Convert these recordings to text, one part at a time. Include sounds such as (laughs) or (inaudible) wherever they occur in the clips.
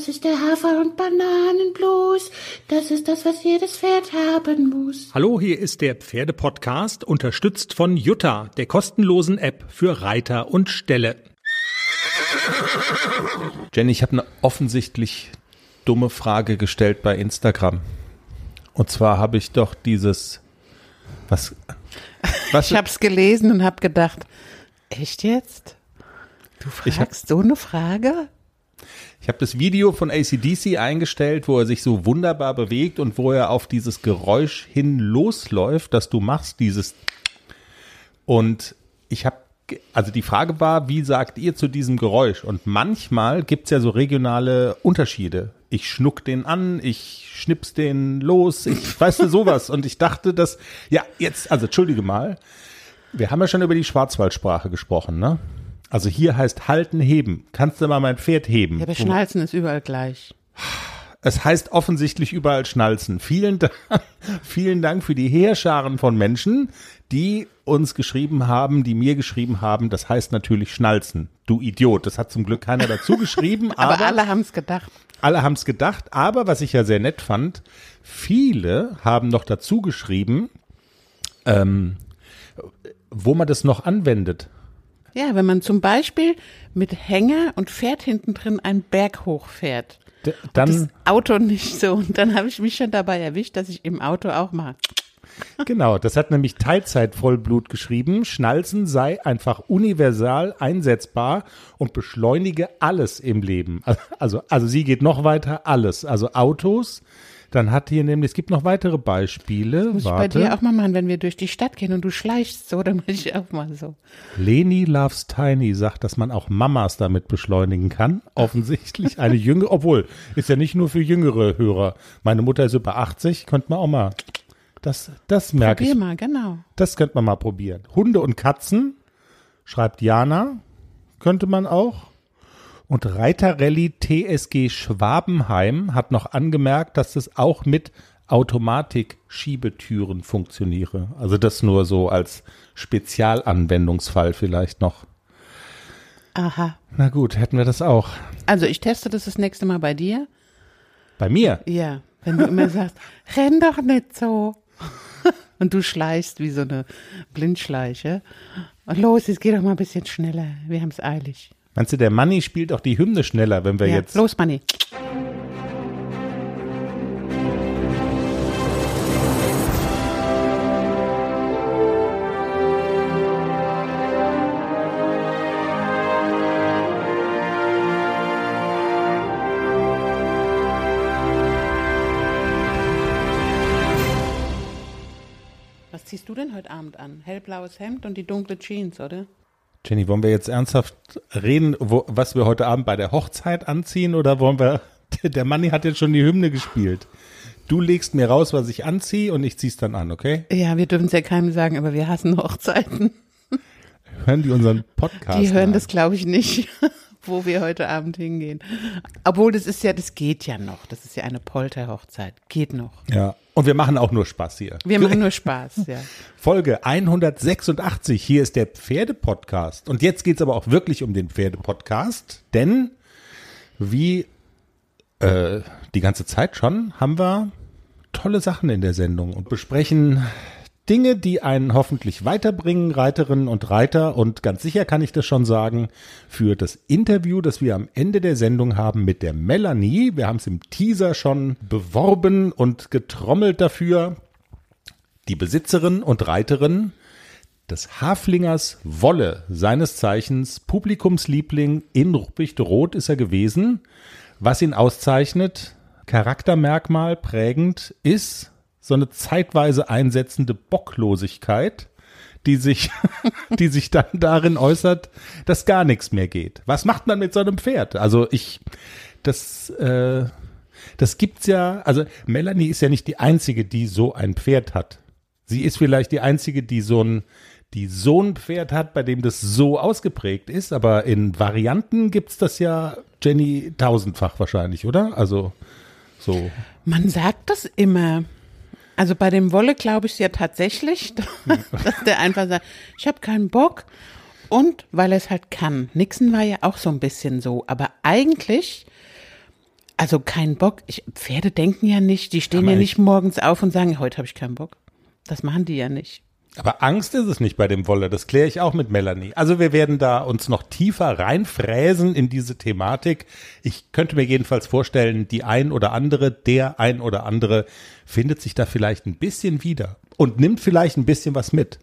Das ist der Hafer- und Bananenblues. Das ist das, was jedes Pferd haben muss. Hallo, hier ist der Pferdepodcast, unterstützt von Jutta, der kostenlosen App für Reiter und Ställe. Jenny, ich habe eine offensichtlich dumme Frage gestellt bei Instagram. Und zwar habe ich doch dieses was (laughs) was ich habe es gelesen und habe gedacht, echt jetzt? Du fragst hab, so eine Frage? Ich habe das Video von ACDC eingestellt, wo er sich so wunderbar bewegt und wo er auf dieses Geräusch hin losläuft, das du machst, dieses. Und ich habe, also die Frage war, wie sagt ihr zu diesem Geräusch? Und manchmal gibt's ja so regionale Unterschiede. Ich schnuck den an, ich schnips den los, ich weißt du sowas. Und ich dachte, dass, ja, jetzt, also entschuldige mal, wir haben ja schon über die Schwarzwaldsprache gesprochen, ne? Also hier heißt halten, heben. Kannst du mal mein Pferd heben? Ja, aber Schnalzen ist überall gleich. Es heißt offensichtlich überall Schnalzen. Vielen Dank, (laughs) vielen Dank für die Heerscharen von Menschen, die uns geschrieben haben, die mir geschrieben haben, das heißt natürlich Schnalzen. Du Idiot. Das hat zum Glück keiner dazu geschrieben. (laughs) aber, aber alle haben es gedacht. Alle haben es gedacht. Aber was ich ja sehr nett fand, viele haben noch dazu geschrieben, ähm, wo man das noch anwendet. Ja, wenn man zum Beispiel mit Hänger und Pferd hinten drin einen Berg hochfährt. D dann das Auto nicht so. Und dann habe ich mich schon dabei erwischt, dass ich im Auto auch mache. Genau, das hat nämlich Teilzeit Vollblut geschrieben. Schnalzen sei einfach universal einsetzbar und beschleunige alles im Leben. Also, also sie geht noch weiter, alles. Also Autos, dann hat hier nämlich, es gibt noch weitere Beispiele. Das muss Warte. ich bei dir auch mal machen, wenn wir durch die Stadt gehen und du schleichst so, dann mache ich auch mal so. Leni Loves Tiny sagt, dass man auch Mamas damit beschleunigen kann. Offensichtlich eine jüngere, obwohl, ist ja nicht nur für jüngere Hörer. Meine Mutter ist über 80, könnte man auch mal. Das, das merke Probier ich. mal, genau. Das könnte man mal probieren. Hunde und Katzen, schreibt Jana, könnte man auch. Und Reiterrallye TSG Schwabenheim hat noch angemerkt, dass es auch mit Automatik-Schiebetüren funktioniere. Also das nur so als Spezialanwendungsfall vielleicht noch. Aha. Na gut, hätten wir das auch. Also ich teste das das nächste Mal bei dir. Bei mir? Ja, wenn du immer sagst, (laughs) renn doch nicht so. (laughs) Und du schleichst wie so eine Blindschleiche. Und los, jetzt geh doch mal ein bisschen schneller. Wir haben es eilig. Meinst du, der Manni spielt auch die Hymne schneller, wenn wir ja, jetzt. Los, Manni. Was ziehst du denn heute Abend an? Hellblaues Hemd und die dunkle Jeans, oder? Jenny, wollen wir jetzt ernsthaft reden, wo, was wir heute Abend bei der Hochzeit anziehen oder wollen wir, (laughs) der Manni hat jetzt schon die Hymne gespielt. Du legst mir raus, was ich anziehe und ich zieh's dann an, okay? Ja, wir dürfen es ja keinem sagen, aber wir hassen Hochzeiten. (laughs) Hören die unseren Podcast? Die hören an? das, glaube ich, nicht, (laughs) wo wir heute Abend hingehen. Obwohl, das ist ja, das geht ja noch. Das ist ja eine Polterhochzeit. Geht noch. Ja. Und wir machen auch nur Spaß hier. Wir machen nur Spaß, ja. (laughs) Folge 186. Hier ist der Pferdepodcast. Und jetzt geht's aber auch wirklich um den Pferdepodcast, denn wie äh, die ganze Zeit schon haben wir tolle Sachen in der Sendung und besprechen Dinge, die einen hoffentlich weiterbringen, Reiterinnen und Reiter. Und ganz sicher kann ich das schon sagen, für das Interview, das wir am Ende der Sendung haben mit der Melanie. Wir haben es im Teaser schon beworben und getrommelt dafür. Die Besitzerin und Reiterin des Haflingers Wolle, seines Zeichens Publikumsliebling in Ruppicht-Rot ist er gewesen. Was ihn auszeichnet, Charaktermerkmal prägend ist so eine zeitweise einsetzende Bocklosigkeit, die sich, (laughs) die sich dann darin äußert, dass gar nichts mehr geht. Was macht man mit so einem Pferd? Also ich, das, äh, das gibt's ja, also Melanie ist ja nicht die einzige, die so ein Pferd hat. Sie ist vielleicht die einzige, die so ein, die so ein Pferd hat, bei dem das so ausgeprägt ist, aber in Varianten gibt's das ja, Jenny, tausendfach wahrscheinlich, oder? Also so. Man sagt das immer. Also bei dem Wolle glaube ich es ja tatsächlich, (laughs) dass der einfach sagt, ich habe keinen Bock und weil er es halt kann. Nixon war ja auch so ein bisschen so, aber eigentlich, Also kein Bock. Ich, Pferde denken ja nicht, die stehen Aber ja ich- nicht morgens auf und sagen, heute habe ich keinen Bock. Das machen die ja nicht. Aber Angst ist es nicht bei dem Wolle, das kläre ich auch mit Melanie. Also wir werden da uns noch tiefer reinfräsen in diese Thematik. Ich könnte mir jedenfalls vorstellen, die ein oder andere, der ein oder andere findet sich da vielleicht ein bisschen wieder und nimmt vielleicht ein bisschen was mit.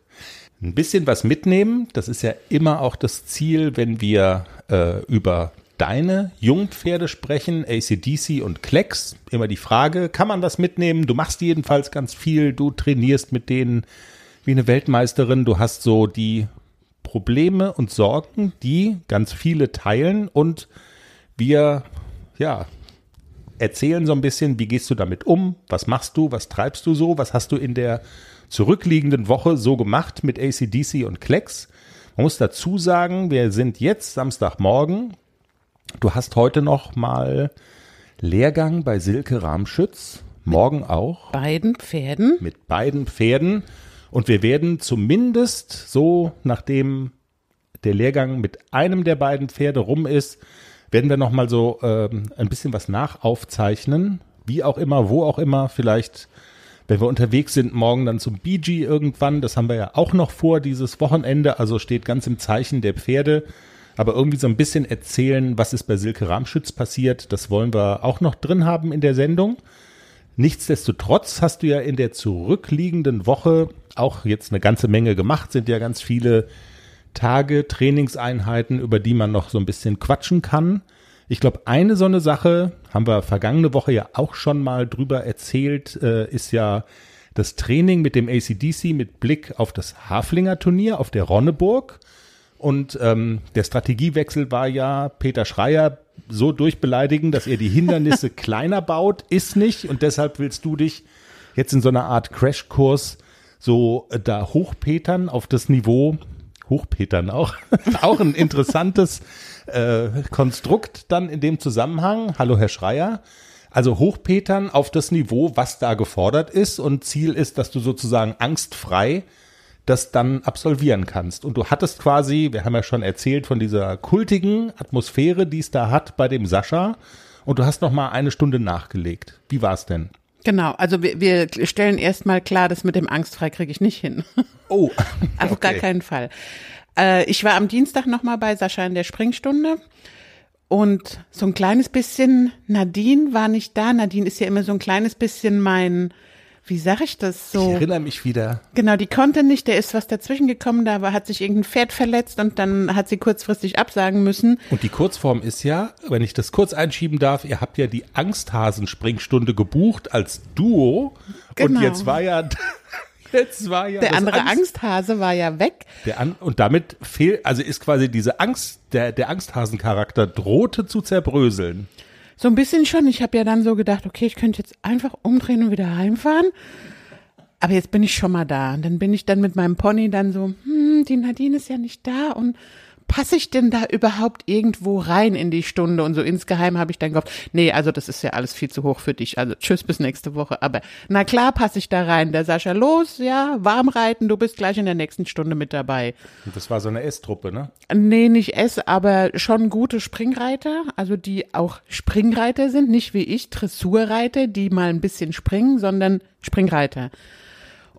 Ein bisschen was mitnehmen, das ist ja immer auch das Ziel, wenn wir äh, über deine Jungpferde sprechen, ACDC und Klecks. Immer die Frage, kann man das mitnehmen? Du machst jedenfalls ganz viel, du trainierst mit denen wie eine Weltmeisterin. Du hast so die Probleme und Sorgen, die ganz viele teilen und wir, ja, erzählen so ein bisschen, wie gehst du damit um? Was machst du? Was treibst du so? Was hast du in der zurückliegenden Woche so gemacht mit ACDC und Klecks? Man muss dazu sagen, wir sind jetzt Samstagmorgen. Du hast heute noch mal Lehrgang bei Silke Ramschütz. Morgen auch Beiden Pferden. mit beiden Pferden. Und wir werden zumindest so, nachdem der Lehrgang mit einem der beiden Pferde rum ist, werden wir nochmal so ähm, ein bisschen was nachaufzeichnen. Wie auch immer, wo auch immer. Vielleicht, wenn wir unterwegs sind, morgen dann zum BG irgendwann. Das haben wir ja auch noch vor, dieses Wochenende. Also steht ganz im Zeichen der Pferde. Aber irgendwie so ein bisschen erzählen, was ist bei Silke Ramschütz passiert. Das wollen wir auch noch drin haben in der Sendung. Nichtsdestotrotz hast du ja in der zurückliegenden Woche auch jetzt eine ganze Menge gemacht, sind ja ganz viele Tage, Trainingseinheiten, über die man noch so ein bisschen quatschen kann. Ich glaube, eine so eine Sache, haben wir vergangene Woche ja auch schon mal drüber erzählt, äh, ist ja das Training mit dem ACDC mit Blick auf das Haflinger Turnier auf der Ronneburg. Und ähm, der Strategiewechsel war ja, Peter Schreier so durchbeleidigen, dass er die Hindernisse (laughs) kleiner baut, ist nicht. Und deshalb willst du dich jetzt in so einer Art Crashkurs so äh, da hochpetern auf das Niveau, hochpetern auch, (laughs) auch ein interessantes äh, Konstrukt dann in dem Zusammenhang. Hallo Herr Schreier. Also hochpetern auf das Niveau, was da gefordert ist. Und Ziel ist, dass du sozusagen angstfrei das dann absolvieren kannst. Und du hattest quasi, wir haben ja schon erzählt von dieser kultigen Atmosphäre, die es da hat bei dem Sascha. Und du hast noch mal eine Stunde nachgelegt. Wie war's denn? Genau, also wir, wir stellen erstmal klar, das mit dem Angstfrei kriege ich nicht hin. Oh, (laughs) Auf gar keinen Fall. Äh, ich war am Dienstag nochmal bei Sascha in der Springstunde und so ein kleines bisschen, Nadine war nicht da. Nadine ist ja immer so ein kleines bisschen mein, wie sag ich das Ich so? erinnere mich wieder. Genau, die konnte nicht, der ist was dazwischen gekommen, da war, hat sich irgendein Pferd verletzt und dann hat sie kurzfristig absagen müssen. Und die Kurzform ist ja, wenn ich das kurz einschieben darf, ihr habt ja die Angsthasen-Springstunde gebucht als Duo. Und Genau. jetzt war ja, (laughs) jetzt war ja Der andere Angst- Angsthase war ja weg. Der An und damit fehlt, also ist quasi diese Angst, der, der Angsthasen-Charakter drohte zu zerbröseln. So ein bisschen schon. Ich habe ja dann so gedacht, okay, ich könnte jetzt einfach umdrehen und wieder heimfahren. Aber jetzt bin ich schon mal da. Und dann bin ich dann mit meinem Pony dann so, hm, die Nadine ist ja nicht da und passe ich denn da überhaupt irgendwo rein in die Stunde? Und so insgeheim habe ich dann gehofft, nee, also das ist ja alles viel zu hoch für dich. Also tschüss bis nächste Woche. Aber na klar passe ich da rein. Der Sascha, los, ja, warm reiten, du bist gleich in der nächsten Stunde mit dabei. Und das war so eine S-Truppe, ne? Nee, nicht S, aber schon gute Springreiter, also die auch Springreiter sind, nicht wie ich, Dressurreiter, die mal ein bisschen springen, sondern Springreiter.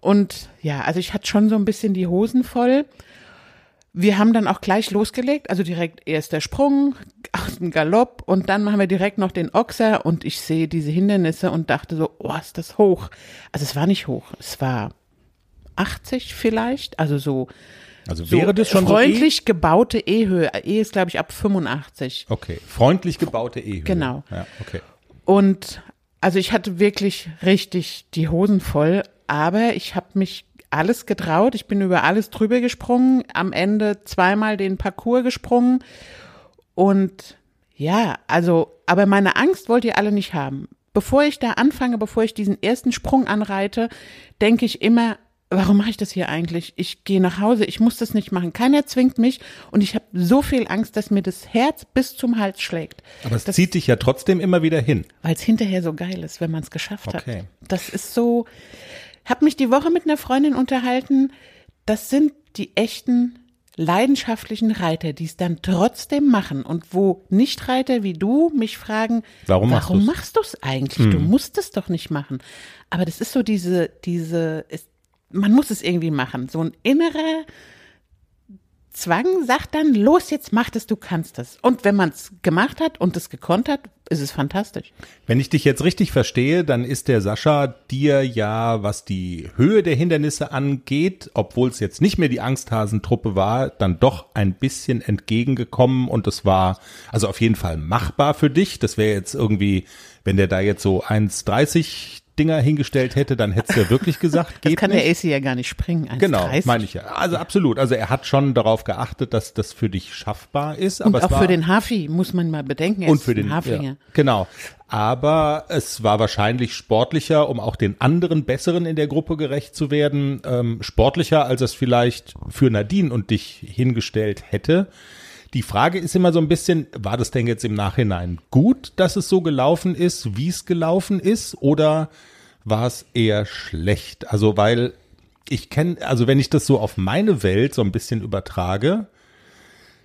Und ja, also ich hatte schon so ein bisschen die Hosen voll. Wir haben dann auch gleich losgelegt, also direkt erster Sprung dem Galopp und dann machen wir direkt noch den Ochser und ich sehe diese Hindernisse und dachte so, oh, ist das hoch. Also es war nicht hoch, es war 80 vielleicht, also so Also wäre das schon freundlich gebaute E-Höhe. E ist, glaube ich, ab 85. so E? Okay, freundlich gebaute E-Höhe. Genau. Ja, okay. Und also ich hatte wirklich richtig die Hosen voll, aber ich habe mich alles getraut. Ich bin über alles drüber gesprungen, am Ende zweimal den Parcours gesprungen. Und ja, also, aber meine Angst wollt ihr alle nicht haben. Bevor ich da anfange, bevor ich diesen ersten Sprung anreite, denke ich immer, warum mache ich das hier eigentlich? Ich gehe nach Hause, ich muss das nicht machen. Keiner zwingt mich und ich habe so viel Angst, dass mir das Herz bis zum Hals schlägt. Aber es zieht dich ja trotzdem immer wieder hin. Weil es hinterher so geil ist, wenn man es geschafft Okay. hat. Das ist so. Hab mich die Woche mit einer Freundin unterhalten. Das sind die echten leidenschaftlichen Reiter, die es dann trotzdem machen und wo Nichtreiter wie du mich fragen, Warum machst warum machst du es eigentlich? Du musst es doch nicht machen. Aber das ist so diese, diese, ist, man muss es irgendwie machen. So ein innerer Zwang sagt dann, los, jetzt mach es, du kannst es. Und wenn man es gemacht hat und es gekonnt hat, ist es fantastisch. Wenn ich dich jetzt richtig verstehe, dann ist der Sascha dir ja, was die Höhe der Hindernisse angeht, obwohl es jetzt nicht mehr die Angsthasentruppe war, dann doch ein bisschen entgegengekommen und es war also auf jeden Fall machbar für dich. Das wäre jetzt irgendwie, wenn der da jetzt so 1,30 Dinger hingestellt hätte, dann hättest du ja wirklich gesagt, Das geht kann nicht. der AC ja gar nicht springen. 1,30. Genau, meine ich ja. Also absolut. Also er hat schon darauf geachtet, dass das für dich schaffbar ist. Und aber es auch war, für den Hafi muss man mal bedenken, er und für den Haflinger. Ja, genau. Aber es war wahrscheinlich sportlicher, um auch den anderen Besseren in der Gruppe gerecht zu werden, ähm, sportlicher, als es vielleicht für Nadine und dich hingestellt hätte. Die Frage ist immer so ein bisschen, war das denn jetzt im Nachhinein gut, dass es so gelaufen ist, wie es gelaufen ist, oder war es eher schlecht? Also, weil ich kenne, also wenn ich das so auf meine Welt so ein bisschen übertrage,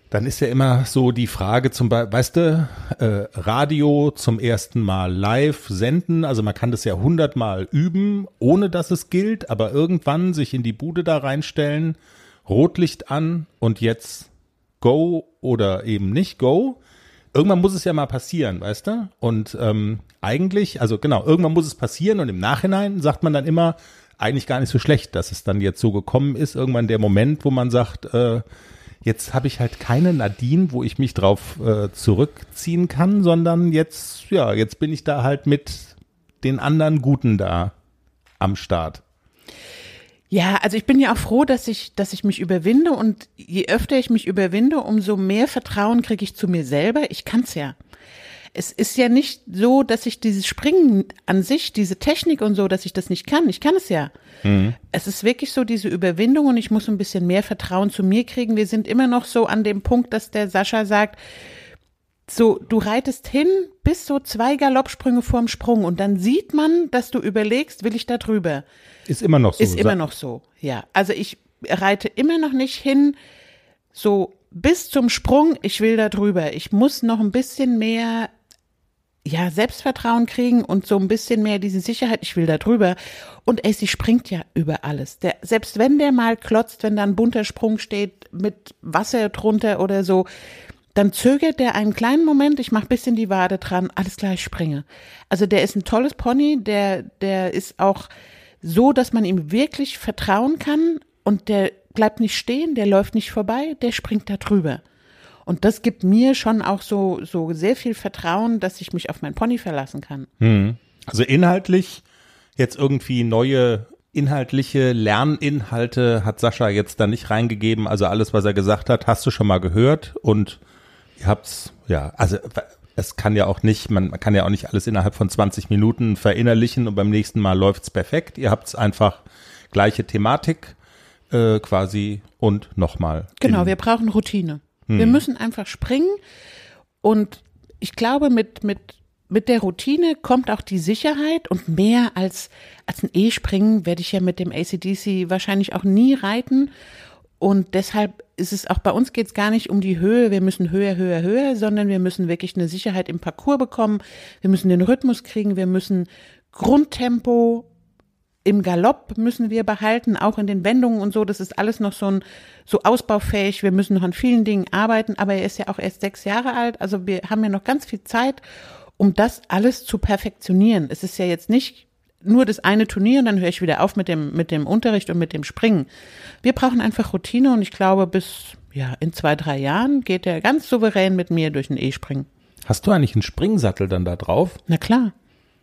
dann ist ja immer so die Frage zum Beispiel, weißt du, äh, Radio zum ersten Mal live senden, also man kann das ja hundertmal üben, ohne dass es gilt, aber irgendwann sich in die Bude da reinstellen, Rotlicht an und jetzt go oder eben nicht go. Irgendwann muss es ja mal passieren, weißt du? Und ähm, eigentlich, also genau, irgendwann muss es passieren und im Nachhinein sagt man dann immer, eigentlich gar nicht so schlecht, dass es dann jetzt so gekommen ist. Irgendwann der Moment, wo man sagt, äh, jetzt habe ich halt keine Nadine, wo ich mich drauf äh, zurückziehen kann, sondern jetzt, ja, jetzt bin ich da halt mit den anderen Guten da am Start. Ja, also ich bin ja auch froh, dass ich, dass ich mich überwinde und je öfter ich mich überwinde, umso mehr Vertrauen kriege ich zu mir selber. Ich kann's ja. Es ist ja nicht so, dass ich dieses Springen an sich, diese Technik und so, dass ich das nicht kann. Ich kann es ja. Es ist wirklich so diese Überwindung und ich muss ein bisschen mehr Vertrauen zu mir kriegen. Wir sind immer noch so an dem Punkt, dass der Sascha sagt, so, du reitest hin bis so zwei Galoppsprünge vorm Sprung und dann sieht man, dass du überlegst, will ich da drüber? Ist immer noch so. Ist immer noch so, ja. Also ich reite immer noch nicht hin, so bis zum Sprung, ich will da drüber. Ich muss noch ein bisschen mehr, ja, Selbstvertrauen kriegen und so ein bisschen mehr diese Sicherheit, ich will da drüber. Und ey, sie springt ja über alles. Der, selbst wenn der mal klotzt, wenn da ein bunter Sprung steht mit Wasser drunter oder so, dann zögert der einen kleinen Moment, ich mach bisschen die Wade dran, alles klar, ich springe. Also der ist ein tolles Pony, der, der ist auch so, dass man ihm wirklich vertrauen kann und der bleibt nicht stehen, der läuft nicht vorbei, der springt da drüber. Und das gibt mir schon auch so, so sehr viel Vertrauen, dass ich mich auf mein Pony verlassen kann. Also inhaltlich jetzt irgendwie neue inhaltliche Lerninhalte hat Sascha jetzt da nicht reingegeben. Also alles, was er gesagt hat, hast du schon mal gehört und ihr habt's, ja, also es kann ja auch nicht, man kann ja auch nicht alles innerhalb von 20 Minuten verinnerlichen und beim nächsten Mal läuft's perfekt. Ihr habt's einfach gleiche Thematik äh, quasi und nochmal. Genau, wir brauchen Routine. Wir müssen einfach springen und ich glaube, mit, mit, mit der Routine kommt auch die Sicherheit und mehr als, als ein E-Springen werde ich ja mit dem ACDC wahrscheinlich auch nie reiten. Und deshalb ist es auch bei uns geht es gar nicht um die Höhe, wir müssen höher, höher, höher, sondern wir müssen wirklich eine Sicherheit im Parcours bekommen. Wir müssen den Rhythmus kriegen, wir müssen Grundtempo im Galopp müssen wir behalten, auch in den Wendungen und so. Das ist alles noch so ein, so ausbaufähig. Wir müssen noch an vielen Dingen arbeiten, aber er ist ja auch erst sechs Jahre alt. Also wir haben ja noch ganz viel Zeit, um das alles zu perfektionieren. Es ist ja jetzt nicht nur das eine Turnier und dann höre ich wieder auf mit dem, mit dem Unterricht und mit dem Springen. Wir brauchen einfach Routine und ich glaube, bis, ja, in zwei, drei Jahren geht er ganz souverän mit mir durch den E-Springen. Hast du eigentlich einen Springsattel dann da drauf? Na klar.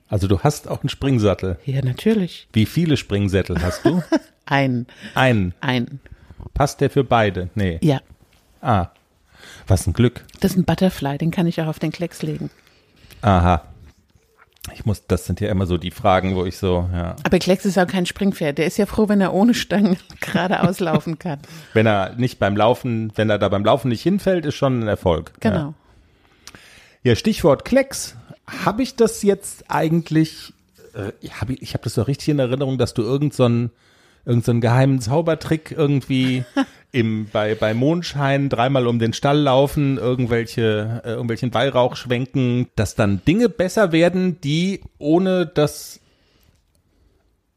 Also du hast auch einen Springsattel. Ja, natürlich. Wie viele Springsättel hast du? (laughs) Ein, Einen. ein. Passt der für beide? Nee. Ja. Ah. Was ein Glück. Das ist ein Butterfly, den kann ich auch auf den Klecks legen. Aha. Ich muss, das sind ja immer so die Fragen, wo ich so, ja. Aber Klecks ist auch kein Springpferd. Der ist ja froh, wenn er ohne Stangen (laughs) geradeaus laufen kann. Wenn er nicht beim Laufen, wenn er da beim Laufen nicht hinfällt, ist schon ein Erfolg. Genau. Ja, ja Stichwort Klecks. Habe ich das jetzt eigentlich, äh, hab ich, ich habe das doch richtig in Erinnerung, dass du irgend so ein irgendeinen geheimen Zaubertrick irgendwie (laughs) im, bei, bei Mondschein dreimal um den Stall laufen, irgendwelche, äh, irgendwelchen Weihrauch schwenken, dass dann Dinge besser werden, die ohne das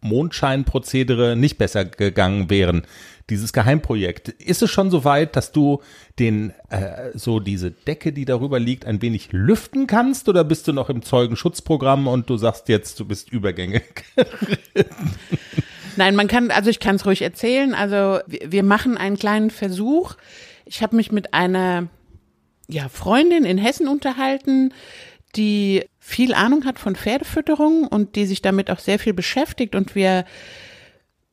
Mondscheinprozedere nicht besser gegangen wären. Dieses Geheimprojekt. Ist es schon so weit, dass du den, äh, so diese Decke, die darüber liegt, ein wenig lüften kannst oder bist du noch im Zeugenschutzprogramm und du sagst jetzt, du bist übergängig? (laughs) Nein, man kann, also ich kann es ruhig erzählen. Also wir, machen einen kleinen Versuch. Ich habe mich mit einer ja, Freundin in Hessen unterhalten, die viel Ahnung hat von Pferdefütterung und die sich damit auch sehr viel beschäftigt. Und wir,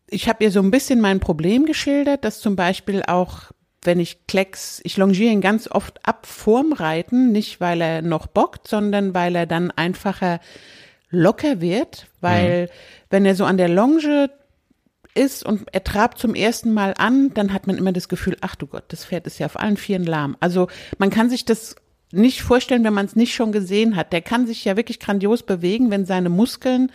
ich habe ihr so ein bisschen mein Problem geschildert, dass zum Beispiel auch wenn ich Klecks, ich longiere ihn ganz oft ab vorm Reiten, nicht weil er noch bockt, sondern weil er dann einfacher locker wird, weil mhm. wenn er so an der Longe ist und er trabt zum ersten Mal an, dann hat man immer das Gefühl, ach du Gott, das Pferd ist ja auf allen Vieren lahm. Also man kann sich das nicht vorstellen, wenn man es nicht schon gesehen hat. Der kann sich ja wirklich grandios bewegen, wenn seine Muskeln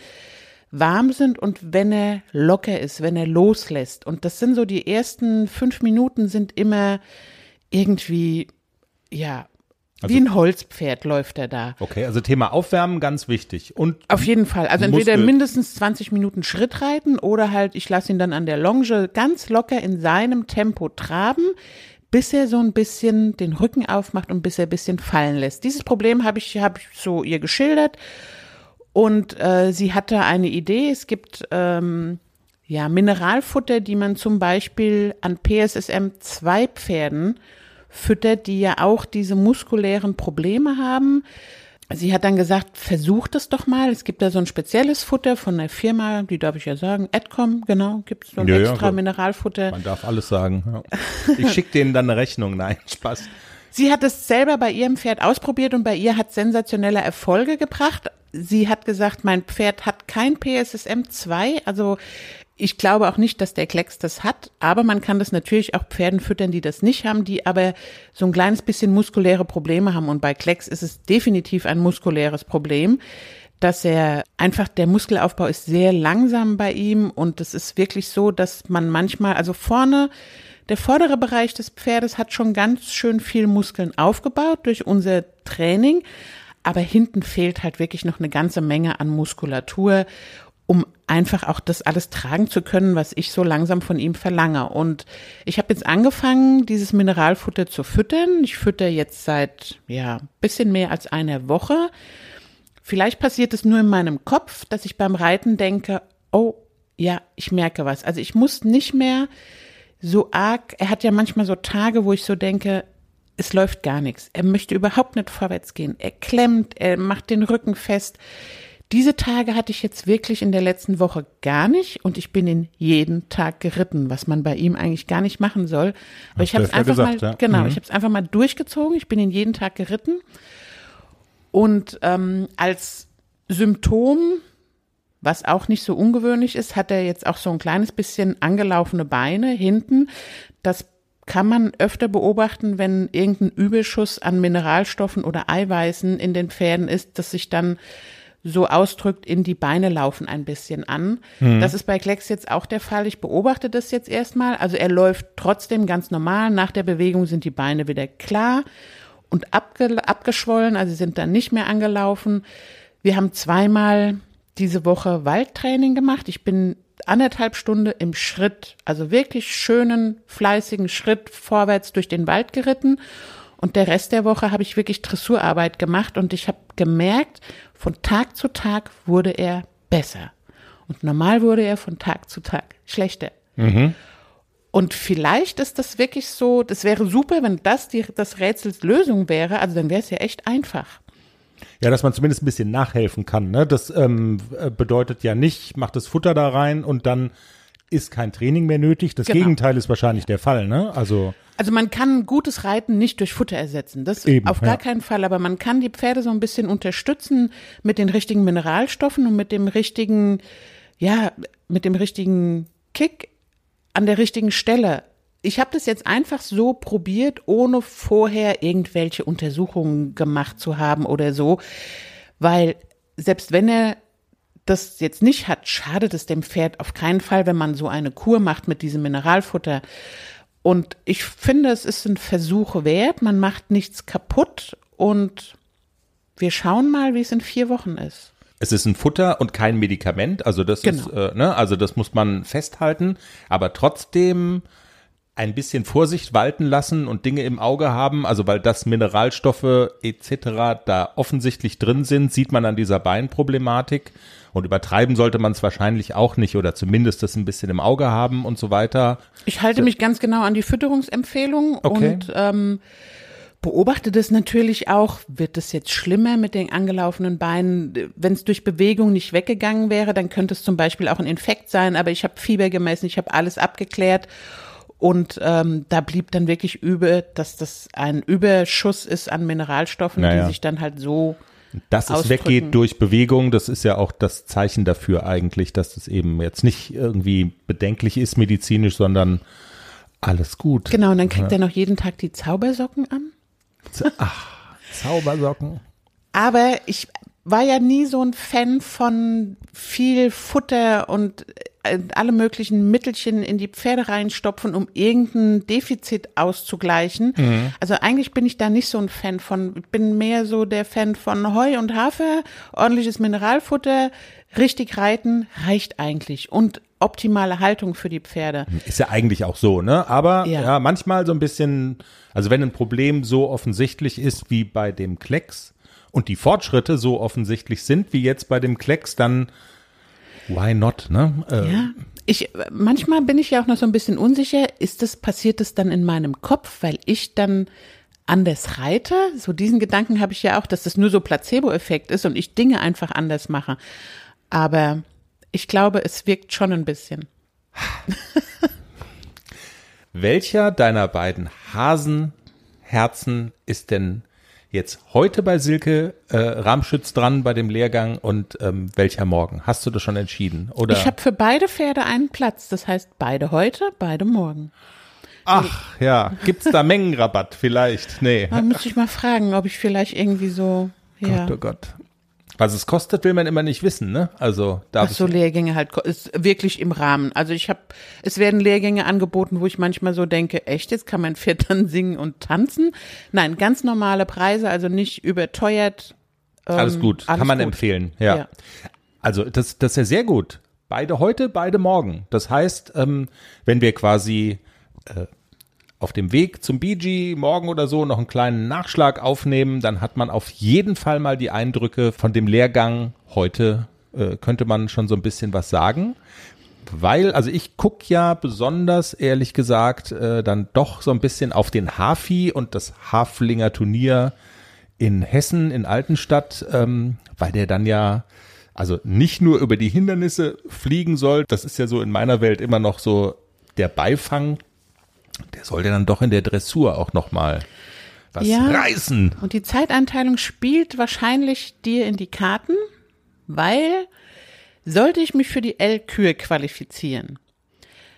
warm sind und wenn er locker ist, wenn er loslässt. Und das sind so die ersten fünf Minuten sind immer irgendwie, ja, also, Wie ein Holzpferd läuft er da. Okay, also Thema Aufwärmen ganz wichtig. Und Auf jeden Fall. Also entweder mindestens 20 Minuten Schritt reiten oder halt, ich lasse ihn dann an der Longe ganz locker in seinem Tempo traben, bis er so ein bisschen den Rücken aufmacht und bis er ein bisschen fallen lässt. Dieses Problem habe ich, hab ich so ihr geschildert. Und äh, sie hatte eine Idee. Es gibt ähm, ja Mineralfutter, die man zum Beispiel an PSSM 2 Pferden füttert, die ja auch diese muskulären Probleme haben. Sie hat dann gesagt, versucht es doch mal. Es gibt da so ein spezielles Futter von der Firma, die darf ich ja sagen, Adcom, genau, gibt es so ein ja, extra ja, Mineralfutter. Man darf alles sagen. Ja. Ich schicke denen dann eine Rechnung, nein, Spaß. Sie hat es selber bei ihrem Pferd ausprobiert und bei ihr hat sensationelle Erfolge gebracht. Sie hat gesagt, mein Pferd hat kein PSSM 2, also ich glaube auch nicht, dass der Klecks das hat, aber man kann das natürlich auch Pferden füttern, die das nicht haben, die aber so ein kleines bisschen muskuläre Probleme haben. Und bei Klecks ist es definitiv ein muskuläres Problem, dass er einfach, der Muskelaufbau ist sehr langsam bei ihm und es ist wirklich so, dass man manchmal, also vorne, der vordere Bereich des Pferdes hat schon ganz schön viel Muskeln aufgebaut durch unser Training, aber hinten fehlt halt wirklich noch eine ganze Menge an Muskulatur um einfach auch das alles tragen zu können, was ich so langsam von ihm verlange. Und ich habe jetzt angefangen, dieses Mineralfutter zu füttern. Ich fütter jetzt seit ja bisschen mehr als einer Woche. Vielleicht passiert es nur in meinem Kopf, dass ich beim Reiten denke, oh ja, ich merke was. Also ich muss nicht mehr so arg. Er hat ja manchmal so Tage, wo ich so denke, es läuft gar nichts. Er möchte überhaupt nicht vorwärts gehen. Er klemmt, er macht den Rücken fest diese Tage hatte ich jetzt wirklich in der letzten Woche gar nicht und ich bin ihn jeden Tag geritten, was man bei ihm eigentlich gar nicht machen soll. Aber Hast ich habe es einfach gesagt, mal, ja. genau, mhm. ich habe es einfach mal durchgezogen. Ich bin ihn jeden Tag geritten und ähm, als Symptom, was auch nicht so ungewöhnlich ist, hat er jetzt auch so ein kleines bisschen angelaufene Beine hinten. Das kann man öfter beobachten, wenn irgendein Überschuss an Mineralstoffen oder Eiweißen in den Pferden ist, dass sich dann so ausdrückt, in die Beine laufen ein bisschen an. Mhm. Das ist bei Klecks jetzt auch der Fall. Ich beobachte das jetzt erstmal. Also er läuft trotzdem ganz normal. Nach der Bewegung sind die Beine wieder klar und abge abgeschwollen, also sind dann nicht mehr angelaufen. Wir haben zweimal diese Woche Waldtraining gemacht. Ich bin anderthalb Stunden im Schritt, also wirklich schönen, fleißigen Schritt vorwärts durch den Wald geritten. Und der Rest der Woche habe ich wirklich Dressurarbeit gemacht und ich habe gemerkt, von Tag zu Tag wurde er besser. Und normal wurde er von Tag zu Tag schlechter. Mhm. Und vielleicht ist das wirklich so, das wäre super, wenn das die, das Rätsels Lösung wäre, also dann wäre es ja echt einfach. Ja, dass man zumindest ein bisschen nachhelfen kann. Ne? Das ähm, bedeutet ja nicht, macht das Futter da rein und dann ist kein Training mehr nötig. Das genau. Gegenteil ist wahrscheinlich der Fall. Ne? Also also man kann gutes Reiten nicht durch Futter ersetzen. Das Eben, auf gar ja. keinen Fall. Aber man kann die Pferde so ein bisschen unterstützen mit den richtigen Mineralstoffen und mit dem richtigen, ja, mit dem richtigen Kick an der richtigen Stelle. Ich habe das jetzt einfach so probiert, ohne vorher irgendwelche Untersuchungen gemacht zu haben oder so, weil selbst wenn er das jetzt nicht hat, schadet es dem Pferd auf keinen Fall, wenn man so eine Kur macht mit diesem Mineralfutter. Und ich finde, es ist ein Versuch wert. Man macht nichts kaputt und wir schauen mal, wie es in vier Wochen ist. Es ist ein Futter und kein Medikament, also das Genau. ist, äh, ne, also das muss man festhalten, aber trotzdem ein bisschen Vorsicht walten lassen und Dinge im Auge haben, also weil das Mineralstoffe etc. da offensichtlich drin sind, sieht man an dieser Beinproblematik und übertreiben sollte man es wahrscheinlich auch nicht oder zumindest das ein bisschen im Auge haben und so weiter. Ich halte mich ganz genau an die Fütterungsempfehlung Okay. und ähm, beobachte das natürlich auch. Wird es jetzt schlimmer mit den angelaufenen Beinen? Wenn es durch Bewegung nicht weggegangen wäre, dann könnte es zum Beispiel auch ein Infekt sein. Aber ich habe Fieber gemessen, ich habe alles abgeklärt. Und ähm, da blieb dann wirklich über, dass das ein Überschuss ist an Mineralstoffen, Naja. die sich dann halt so Dass es weggeht durch Bewegung, das ist ja auch das Zeichen dafür eigentlich, dass es eben jetzt nicht irgendwie bedenklich ist medizinisch, sondern alles gut. Genau, und dann kriegt er noch jeden Tag die Zaubersocken an. Zaubersocken. Aber ich war ja nie so ein Fan von viel Futter und äh, alle möglichen Mittelchen in die Pferde reinstopfen, um irgendein Defizit auszugleichen. Also eigentlich bin ich da nicht so ein Fan von. Ich bin mehr so der Fan von Heu und Hafer, ordentliches Mineralfutter, richtig reiten reicht eigentlich und optimale Haltung für die Pferde. Ist ja eigentlich auch so, ne? Aber ja. Ja. manchmal so ein bisschen, also wenn ein Problem so offensichtlich ist wie bei dem Klecks und die Fortschritte so offensichtlich sind wie jetzt bei dem Klecks, dann why not, ne? Äh, Ja. Ich, manchmal bin ich ja auch noch so ein bisschen unsicher, ist das, passiert es dann in meinem Kopf, weil ich dann anders reite? So diesen Gedanken habe ich ja auch, dass das nur so Placebo-Effekt ist und ich Dinge einfach anders mache. Aber ich glaube, es wirkt schon ein bisschen. (laughs) Welcher deiner beiden Hasenherzen ist denn jetzt heute bei Silke äh, Ramschütz dran bei dem Lehrgang und ähm, welcher morgen? Hast du das schon entschieden? Oder? Ich habe für beide Pferde einen Platz. Das heißt, beide heute, beide morgen. Ach ja, gibt's da Mengenrabatt vielleicht? Nee. Da müsste ich mal fragen, ob ich vielleicht irgendwie so, ja. Gott, oh Gott. Was es kostet, will man immer nicht wissen, ne? Also darf Ach so, Lehrgänge halt, ist wirklich im Rahmen. Also ich habe, es werden Lehrgänge angeboten, wo ich manchmal so denke, echt, jetzt kann Pferd (laughs) dann singen und tanzen? Nein, ganz normale Preise, also nicht überteuert. Ähm, alles gut, alles kann man gut. empfehlen. Ja. Ja. Also das, das ist ja sehr gut. Beide heute, beide morgen. Das heißt, ähm, wenn wir quasi äh, auf dem Weg zum BG morgen oder so noch einen kleinen Nachschlag aufnehmen, dann hat man auf jeden Fall mal die Eindrücke von dem Lehrgang heute, äh, könnte man schon so ein bisschen was sagen. Weil, also ich guck ja besonders, ehrlich gesagt, äh, dann doch so ein bisschen auf den Hafi und das Haflinger Turnier in Hessen, in Altenstadt, ähm, weil der dann ja also nicht nur über die Hindernisse fliegen soll, das ist ja so in meiner Welt immer noch so der Beifang, der soll ja dann doch in der Dressur auch noch mal was Ja. reißen. Und die Zeiteinteilung spielt wahrscheinlich dir in die Karten, weil sollte ich mich für die L-Kür qualifizieren,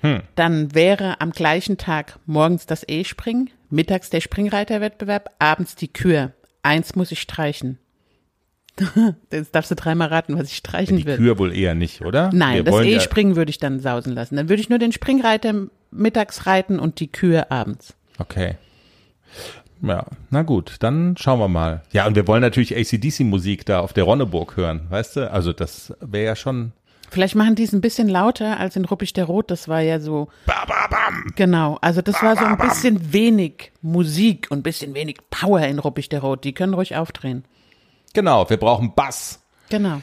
Hm. dann wäre am gleichen Tag morgens das E-Springen, mittags der Springreiterwettbewerb, abends die Kür. Eins muss ich streichen. (laughs) Jetzt darfst du dreimal raten, was ich streichen Die will. Kür wohl eher nicht, oder? Nein, Wir das wollen ja- E-Springen würde ich dann sausen lassen. Dann würde ich nur den Springreiter mittags reiten und die Kür abends. Okay. Ja, na gut, dann schauen wir mal. Ja, und wir wollen natürlich ACDC-Musik da auf der Ronneburg hören, weißt du? Also das wäre ja schon Vielleicht machen die es ein bisschen lauter als in Ruppig der Rot. Das war ja so. ba, ba, bam. Genau. Also das war so ein bisschen wenig Musik und ein bisschen wenig Power in Ruppig der Rot. Die können ruhig aufdrehen. Genau, wir brauchen Bass. Genau.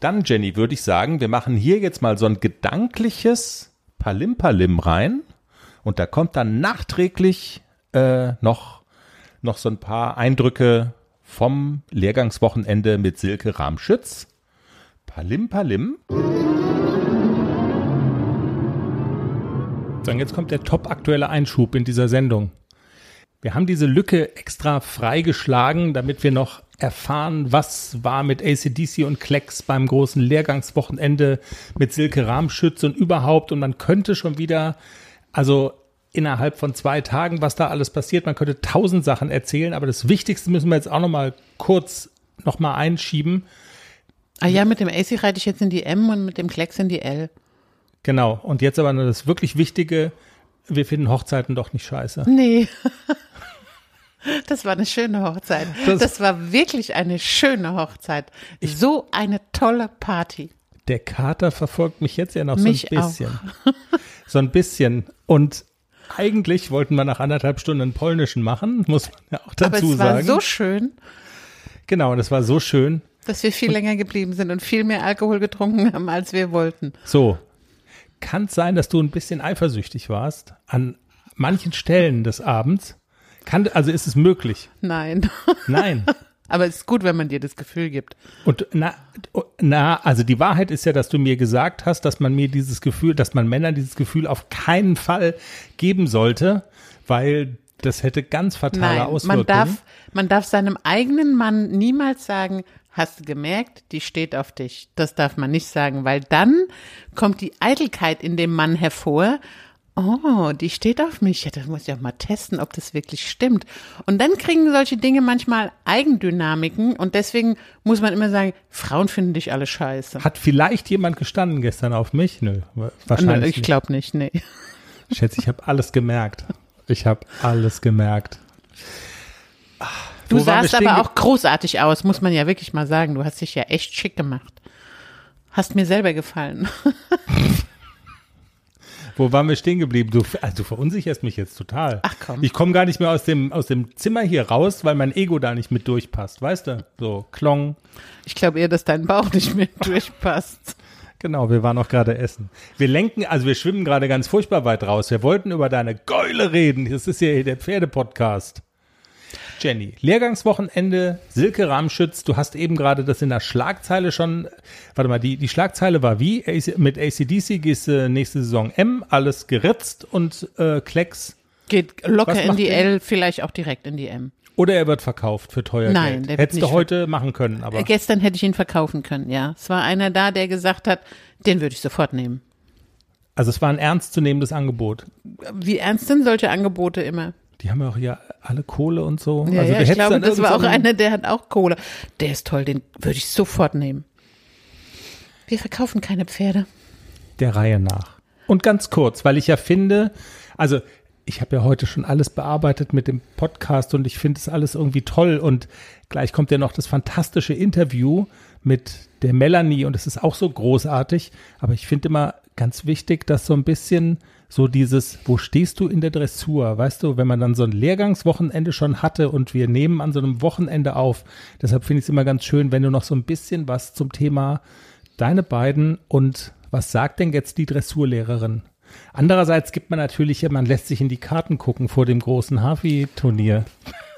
Dann, Jenny, würde ich sagen, wir machen hier jetzt mal so ein gedankliches Palim-Palim rein. Und da kommt dann nachträglich äh, noch, noch so ein paar Eindrücke vom Lehrgangswochenende mit Silke Ramschütz. Palim-Palim. So, und jetzt kommt der top aktuelle Einschub in dieser Sendung. Wir haben diese Lücke extra freigeschlagen, damit wir noch erfahren, was war mit ACDC und Klecks beim großen Lehrgangswochenende mit Silke Ramschütz und überhaupt. Und man könnte schon wieder, also innerhalb von zwei Tagen, was da alles passiert, man könnte tausend Sachen erzählen, aber das Wichtigste müssen wir jetzt auch noch mal kurz noch mal einschieben. Ah ja, mit dem AC reite ich jetzt in die M und mit dem Klecks in die L. Genau. Und jetzt aber nur das wirklich Wichtige. Wir finden Hochzeiten doch nicht scheiße. Nee. (laughs) Das war eine schöne Hochzeit. Das- Das, war wirklich eine schöne Hochzeit. so eine tolle Party. Der Kater verfolgt mich jetzt ja noch Mich so ein bisschen. So ein bisschen. Und eigentlich wollten wir nach anderthalb Stunden einen polnischen machen, muss man ja auch Aber dazu es war sagen. so schön, genau, das war so schön. dass wir viel länger geblieben sind und viel mehr Alkohol getrunken haben, als wir wollten. So. Kann es sein, dass du ein bisschen eifersüchtig warst an manchen Stellen des Abends? Kann, also ist es möglich? Nein. (laughs) Nein. Aber es ist gut, wenn man dir das Gefühl gibt. Und na, na, also die Wahrheit ist ja, dass du mir gesagt hast, dass man mir dieses Gefühl, dass man Männern dieses Gefühl auf keinen Fall geben sollte, weil das hätte ganz fatale Nein, Auswirkungen. man darf, man darf seinem eigenen Mann niemals sagen, hast du gemerkt, die steht auf dich. Das darf man nicht sagen, weil dann kommt die Eitelkeit in dem Mann hervor. Oh, die steht auf mich. Ja, das muss ich auch mal testen, ob das wirklich stimmt. Und dann kriegen solche Dinge manchmal Eigendynamiken und deswegen muss man immer sagen, Frauen finden dich alle scheiße. Hat vielleicht jemand gestanden gestern auf mich? Nö, wahrscheinlich ich glaube nicht, nee. Schätze, ich habe alles gemerkt. Ich habe alles gemerkt. Du waren wir sahst aber auch großartig aus, muss man ja wirklich mal sagen. Du hast dich ja echt schick gemacht. Hast mir selber gefallen. (laughs) Wo waren wir stehen geblieben? Du, also du verunsicherst mich jetzt total. Ach komm. Ich komme gar nicht mehr aus dem, aus dem Zimmer hier raus, weil mein Ego da nicht mit durchpasst, weißt du? So, Klong. Ich glaube eher, dass dein Bauch nicht mehr (laughs) durchpasst. Genau, wir waren auch gerade essen. Wir lenken, also wir schwimmen gerade ganz furchtbar weit raus. Wir wollten über deine Geule reden. Das ist ja hier der Pferdepodcast. Jenny, Lehrgangswochenende, Silke Ramschütz, du hast eben gerade das in der Schlagzeile schon, warte mal, die, die Schlagzeile war wie? Mit ACDC gehst du nächste Saison M, alles geritzt und äh, Klecks. Geht locker in die? L, vielleicht auch direkt in die M. Oder er wird verkauft für teuer Nein, Geld. Hättest du heute machen können, aber Äh, Gestern hätte ich ihn verkaufen können, ja. Es war einer da, der gesagt hat, den würde ich sofort nehmen. also es war ein ernstzunehmendes Angebot. Wie ernst sind solche Angebote immer? Die haben ja auch hier alle Kohle und so. Ja, also ja ich glaube, das war auch einer, der hat auch Kohle. Der ist toll, den würde ich sofort nehmen. Wir verkaufen keine Pferde. der Reihe nach. Und ganz kurz, weil ich ja finde, also ich habe ja heute schon alles bearbeitet mit dem Podcast und ich finde es alles irgendwie toll und gleich kommt ja noch das fantastische Interview mit der Melanie und es ist auch so großartig, aber ich finde immer ganz wichtig, dass so ein bisschen so dieses, wo stehst du in der Dressur, weißt du, wenn man dann so ein Lehrgangswochenende schon hatte und wir nehmen an so einem Wochenende auf, deshalb finde ich es immer ganz schön, wenn du noch so ein bisschen was zum Thema deine beiden und was sagt denn jetzt die Dressurlehrerin? Andererseits gibt man natürlich, man lässt sich in die Karten gucken vor dem großen Hafi-Turnier.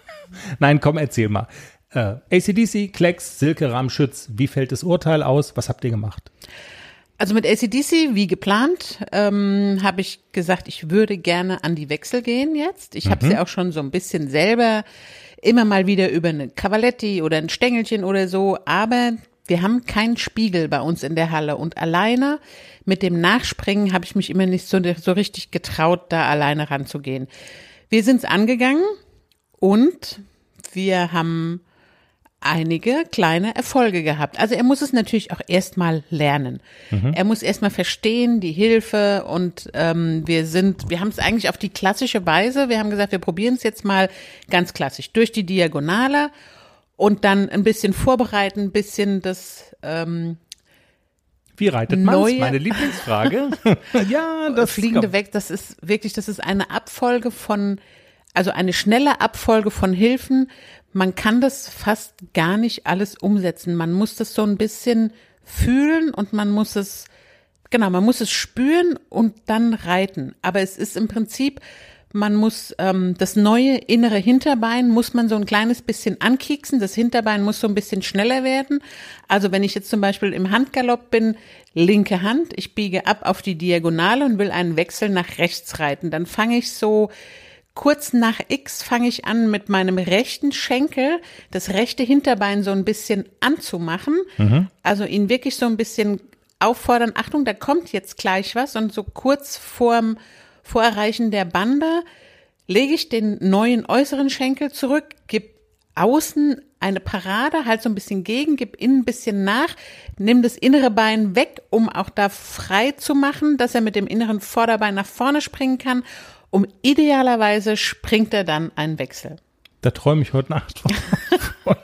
(laughs) Nein, komm, erzähl mal. Äh, ACDC, Klecks, Silke Ramschütz, wie fällt das Urteil aus? Was habt ihr gemacht? Also mit ACDC, wie geplant, ähm, habe ich gesagt, ich würde gerne an die Wechsel gehen jetzt. Ich habe sie auch schon so ein bisschen selber immer mal wieder über eine Cavaletti oder ein Stängelchen oder so, aber wir haben keinen Spiegel bei uns in der Halle und alleine mit dem Nachspringen habe ich mich immer nicht so, so richtig getraut, da alleine ranzugehen. Wir sind's angegangen und wir haben einige kleine Erfolge gehabt. Also er muss es natürlich auch erstmal lernen. Er muss erstmal verstehen, die Hilfe und ähm, wir sind, wir haben es eigentlich auf die klassische Weise, wir haben gesagt, wir probieren es jetzt mal ganz klassisch durch die Diagonale und dann ein bisschen vorbereiten, ein bisschen das ähm, Wie reitet man Meine Lieblingsfrage. (laughs) ja, das fliegende kommt. weg, das ist wirklich, das ist eine Abfolge von, also eine schnelle Abfolge von Hilfen. Man kann das fast gar nicht alles umsetzen. Man muss das so ein bisschen fühlen und man muss es, genau, man muss es spüren und dann reiten. Aber es ist im Prinzip, man muss ähm, das neue innere Hinterbein muss man so ein kleines bisschen ankieksen. Das Hinterbein muss so ein bisschen schneller werden. Also wenn ich jetzt zum Beispiel im Handgalopp bin, linke Hand, ich biege ab auf die Diagonale und will einen Wechsel nach rechts reiten, dann fange ich so kurz nach X fange ich an mit meinem rechten Schenkel das rechte Hinterbein so ein bisschen anzumachen. Also ihn wirklich so ein bisschen auffordern, Achtung, da kommt jetzt gleich was und so kurz vorm Vorerreichen der Bande lege ich den neuen äußeren Schenkel zurück, gib außen eine Parade, halt so ein bisschen gegen, gib innen ein bisschen nach, nimm das innere Bein weg, um auch da frei zu machen, dass er mit dem inneren Vorderbein nach vorne springen kann. Um idealerweise springt er dann einen Wechsel. Da träume ich heute Nacht von. (laughs)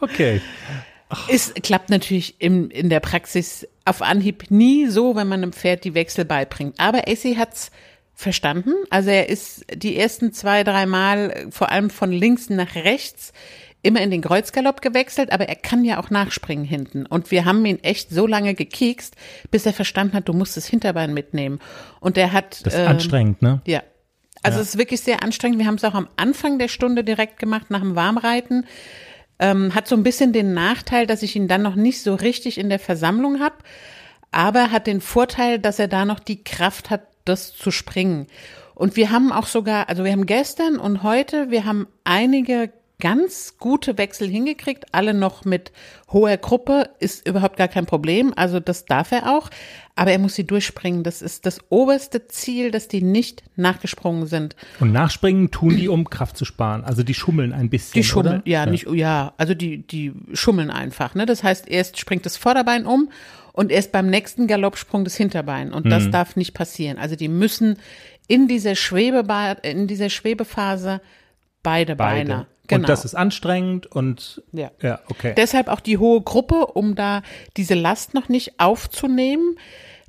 okay. Es klappt natürlich im, in der Praxis auf Anhieb nie so, wenn man einem Pferd die Wechsel beibringt. Aber AC hat's verstanden. Also er ist die ersten zwei, drei Mal vor allem von links nach rechts immer in den Kreuzgalopp gewechselt, aber er kann ja auch nachspringen hinten. Und wir haben ihn echt so lange gekiekst, bis er verstanden hat, du musst das Hinterbein mitnehmen. Und er hat. Das ist äh, anstrengend, ne? Ja. Also ja. es ist wirklich sehr anstrengend. Wir haben es auch am Anfang der Stunde direkt gemacht, nach dem Warmreiten. Ähm, hat so ein bisschen den Nachteil, dass ich ihn dann noch nicht so richtig in der Versammlung habe, aber hat den Vorteil, dass er da noch die Kraft hat, das zu springen. Und wir haben auch sogar, also wir haben gestern und heute, wir haben einige ganz gute Wechsel hingekriegt, alle noch mit hoher Gruppe, ist überhaupt gar kein Problem, also das darf er auch, aber er muss sie durchspringen, das ist das oberste Ziel, dass die nicht nachgesprungen sind. Und nachspringen tun die, um Kraft zu sparen, also die schummeln ein bisschen, Die schummeln? Ja, ja, nicht, ja, also die, die schummeln einfach, ne, das heißt, erst springt das Vorderbein um und erst beim nächsten Galoppsprung das Hinterbein. Und das mhm. darf nicht passieren, also die müssen in dieser Schwebebad, in dieser Schwebephase beide, beide. Beine Genau. Und das ist anstrengend und ja. ja, okay. Deshalb auch die hohe Gruppe, um da diese Last noch nicht aufzunehmen.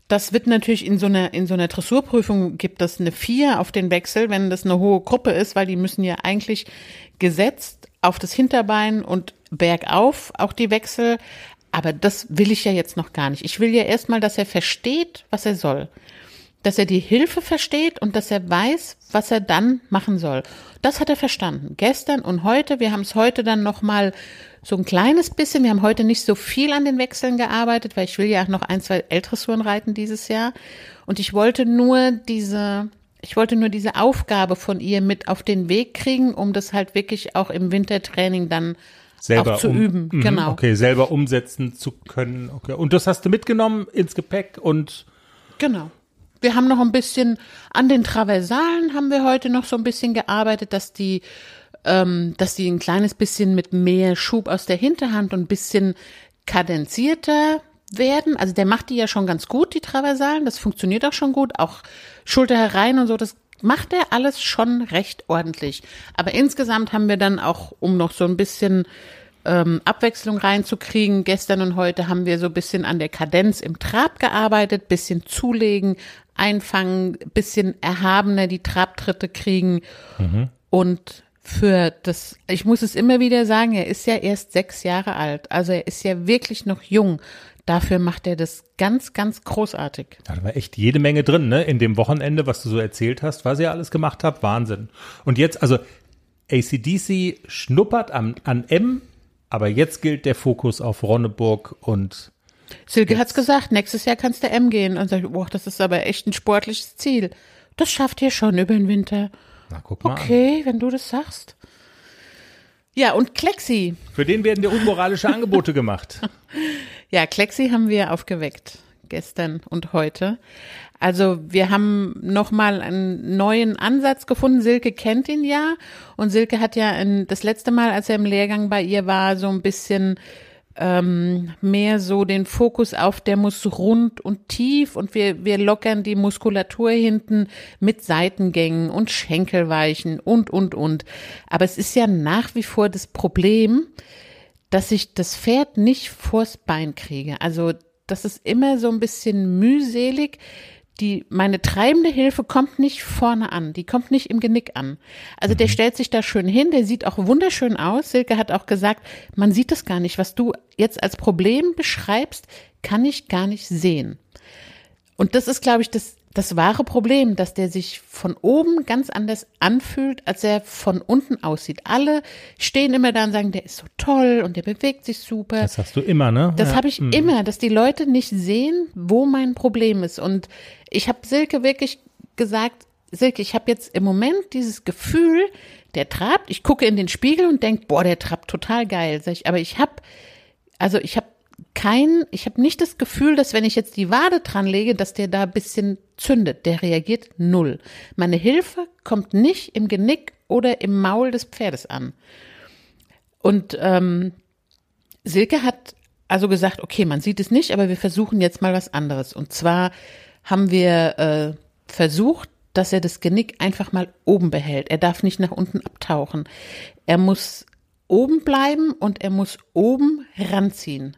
Das wird natürlich in so einer, in so einer Dressurprüfung gibt das eine vier auf den Wechsel, wenn das eine hohe Gruppe ist, weil die müssen ja eigentlich gesetzt auf das Hinterbein und bergauf auch die Wechsel. Aber das will ich ja jetzt noch gar nicht. Ich will ja erstmal, dass er versteht, was er soll dass er die Hilfe versteht und dass er weiß, was er dann machen soll. Das hat er verstanden. Gestern und heute, wir haben es heute dann noch mal so ein kleines bisschen, wir haben heute nicht so viel an den Wechseln gearbeitet, weil ich will ja auch noch ein, zwei Ältressuren reiten dieses Jahr und ich wollte nur diese ich wollte nur diese Aufgabe von ihr mit auf den Weg kriegen, um das halt wirklich auch im Wintertraining dann selber auch zu um, üben. Mh, genau. Okay, selber umsetzen zu können. Okay. Und das hast du mitgenommen ins Gepäck und Genau. Wir haben noch ein bisschen an den Traversalen haben wir heute noch so ein bisschen gearbeitet, dass die, ähm, dass die ein kleines bisschen mit mehr Schub aus der Hinterhand und ein bisschen kadenzierter werden. Also der macht die ja schon ganz gut, die Traversalen. Das funktioniert auch schon gut. Auch Schulter herein und so, das macht er alles schon recht ordentlich. Aber insgesamt haben wir dann auch, um noch so ein bisschen ähm, Abwechslung reinzukriegen. Gestern und heute haben wir so ein bisschen an der Kadenz im Trab gearbeitet, bisschen zulegen, einfangen, bisschen erhabener die Trabtritte kriegen mhm. und für das, ich muss es immer wieder sagen, er ist ja erst sechs Jahre alt, also er ist ja wirklich noch jung. Dafür macht er das ganz, ganz großartig. Da war echt jede Menge drin, ne? In dem Wochenende, was du so erzählt hast, was ihr alles gemacht habt, Wahnsinn. Und jetzt, also ACDC schnuppert an, an M, aber jetzt gilt der Fokus auf Ronneburg und Silke Jetzt. hat's gesagt, nächstes Jahr kannst du M gehen. Und sagt, boah, das ist aber echt ein sportliches Ziel. Das schafft ihr schon über den Winter. Na, guck mal. Okay, an. wenn du das sagst. Ja, und Klexi. Für den werden dir unmoralische Angebote gemacht. (laughs) Ja, Klexi haben wir aufgeweckt. Gestern und heute. Also wir haben nochmal einen neuen Ansatz gefunden. Silke kennt ihn ja. Und Silke hat ja in, das letzte Mal, als er im Lehrgang bei ihr war, so ein bisschen ähm, mehr so den Fokus auf, der muss rund und tief und wir, wir lockern die Muskulatur hinten mit Seitengängen und Schenkelweichen und, und, und. Aber es ist ja nach wie vor das Problem, dass ich das Pferd nicht vors Bein kriege. Also das ist immer so ein bisschen mühselig die, meine treibende Hilfe kommt nicht vorne an, die kommt nicht im Genick an. Also der mhm. stellt sich da schön hin, der sieht auch wunderschön aus. Silke hat auch gesagt, man sieht es gar nicht. Was du jetzt als Problem beschreibst, kann ich gar nicht sehen. Und das ist, glaube ich, das das wahre Problem, dass der sich von oben ganz anders anfühlt, als er von unten aussieht. Alle stehen immer da und sagen, der ist so toll und der bewegt sich super. Das hast du immer, ne? Das ja. habe ich mhm. immer, dass die Leute nicht sehen, wo mein Problem ist. Und ich habe Silke wirklich gesagt, Silke, ich habe jetzt im Moment dieses Gefühl, der trabt, ich gucke in den Spiegel und denk, boah, der trabt total geil. Sag ich, aber ich habe, also ich habe kein, ich habe nicht das Gefühl, dass wenn ich jetzt die Wade dran lege, dass der da ein bisschen zündet. Der reagiert null. Meine Hilfe kommt nicht im Genick oder im Maul des Pferdes an. Und ähm, Silke hat also gesagt, okay, man sieht es nicht, aber wir versuchen jetzt mal was anderes. Und zwar haben wir äh, versucht, dass er das Genick einfach mal oben behält. Er darf nicht nach unten abtauchen. Er muss oben bleiben und er muss oben ranziehen.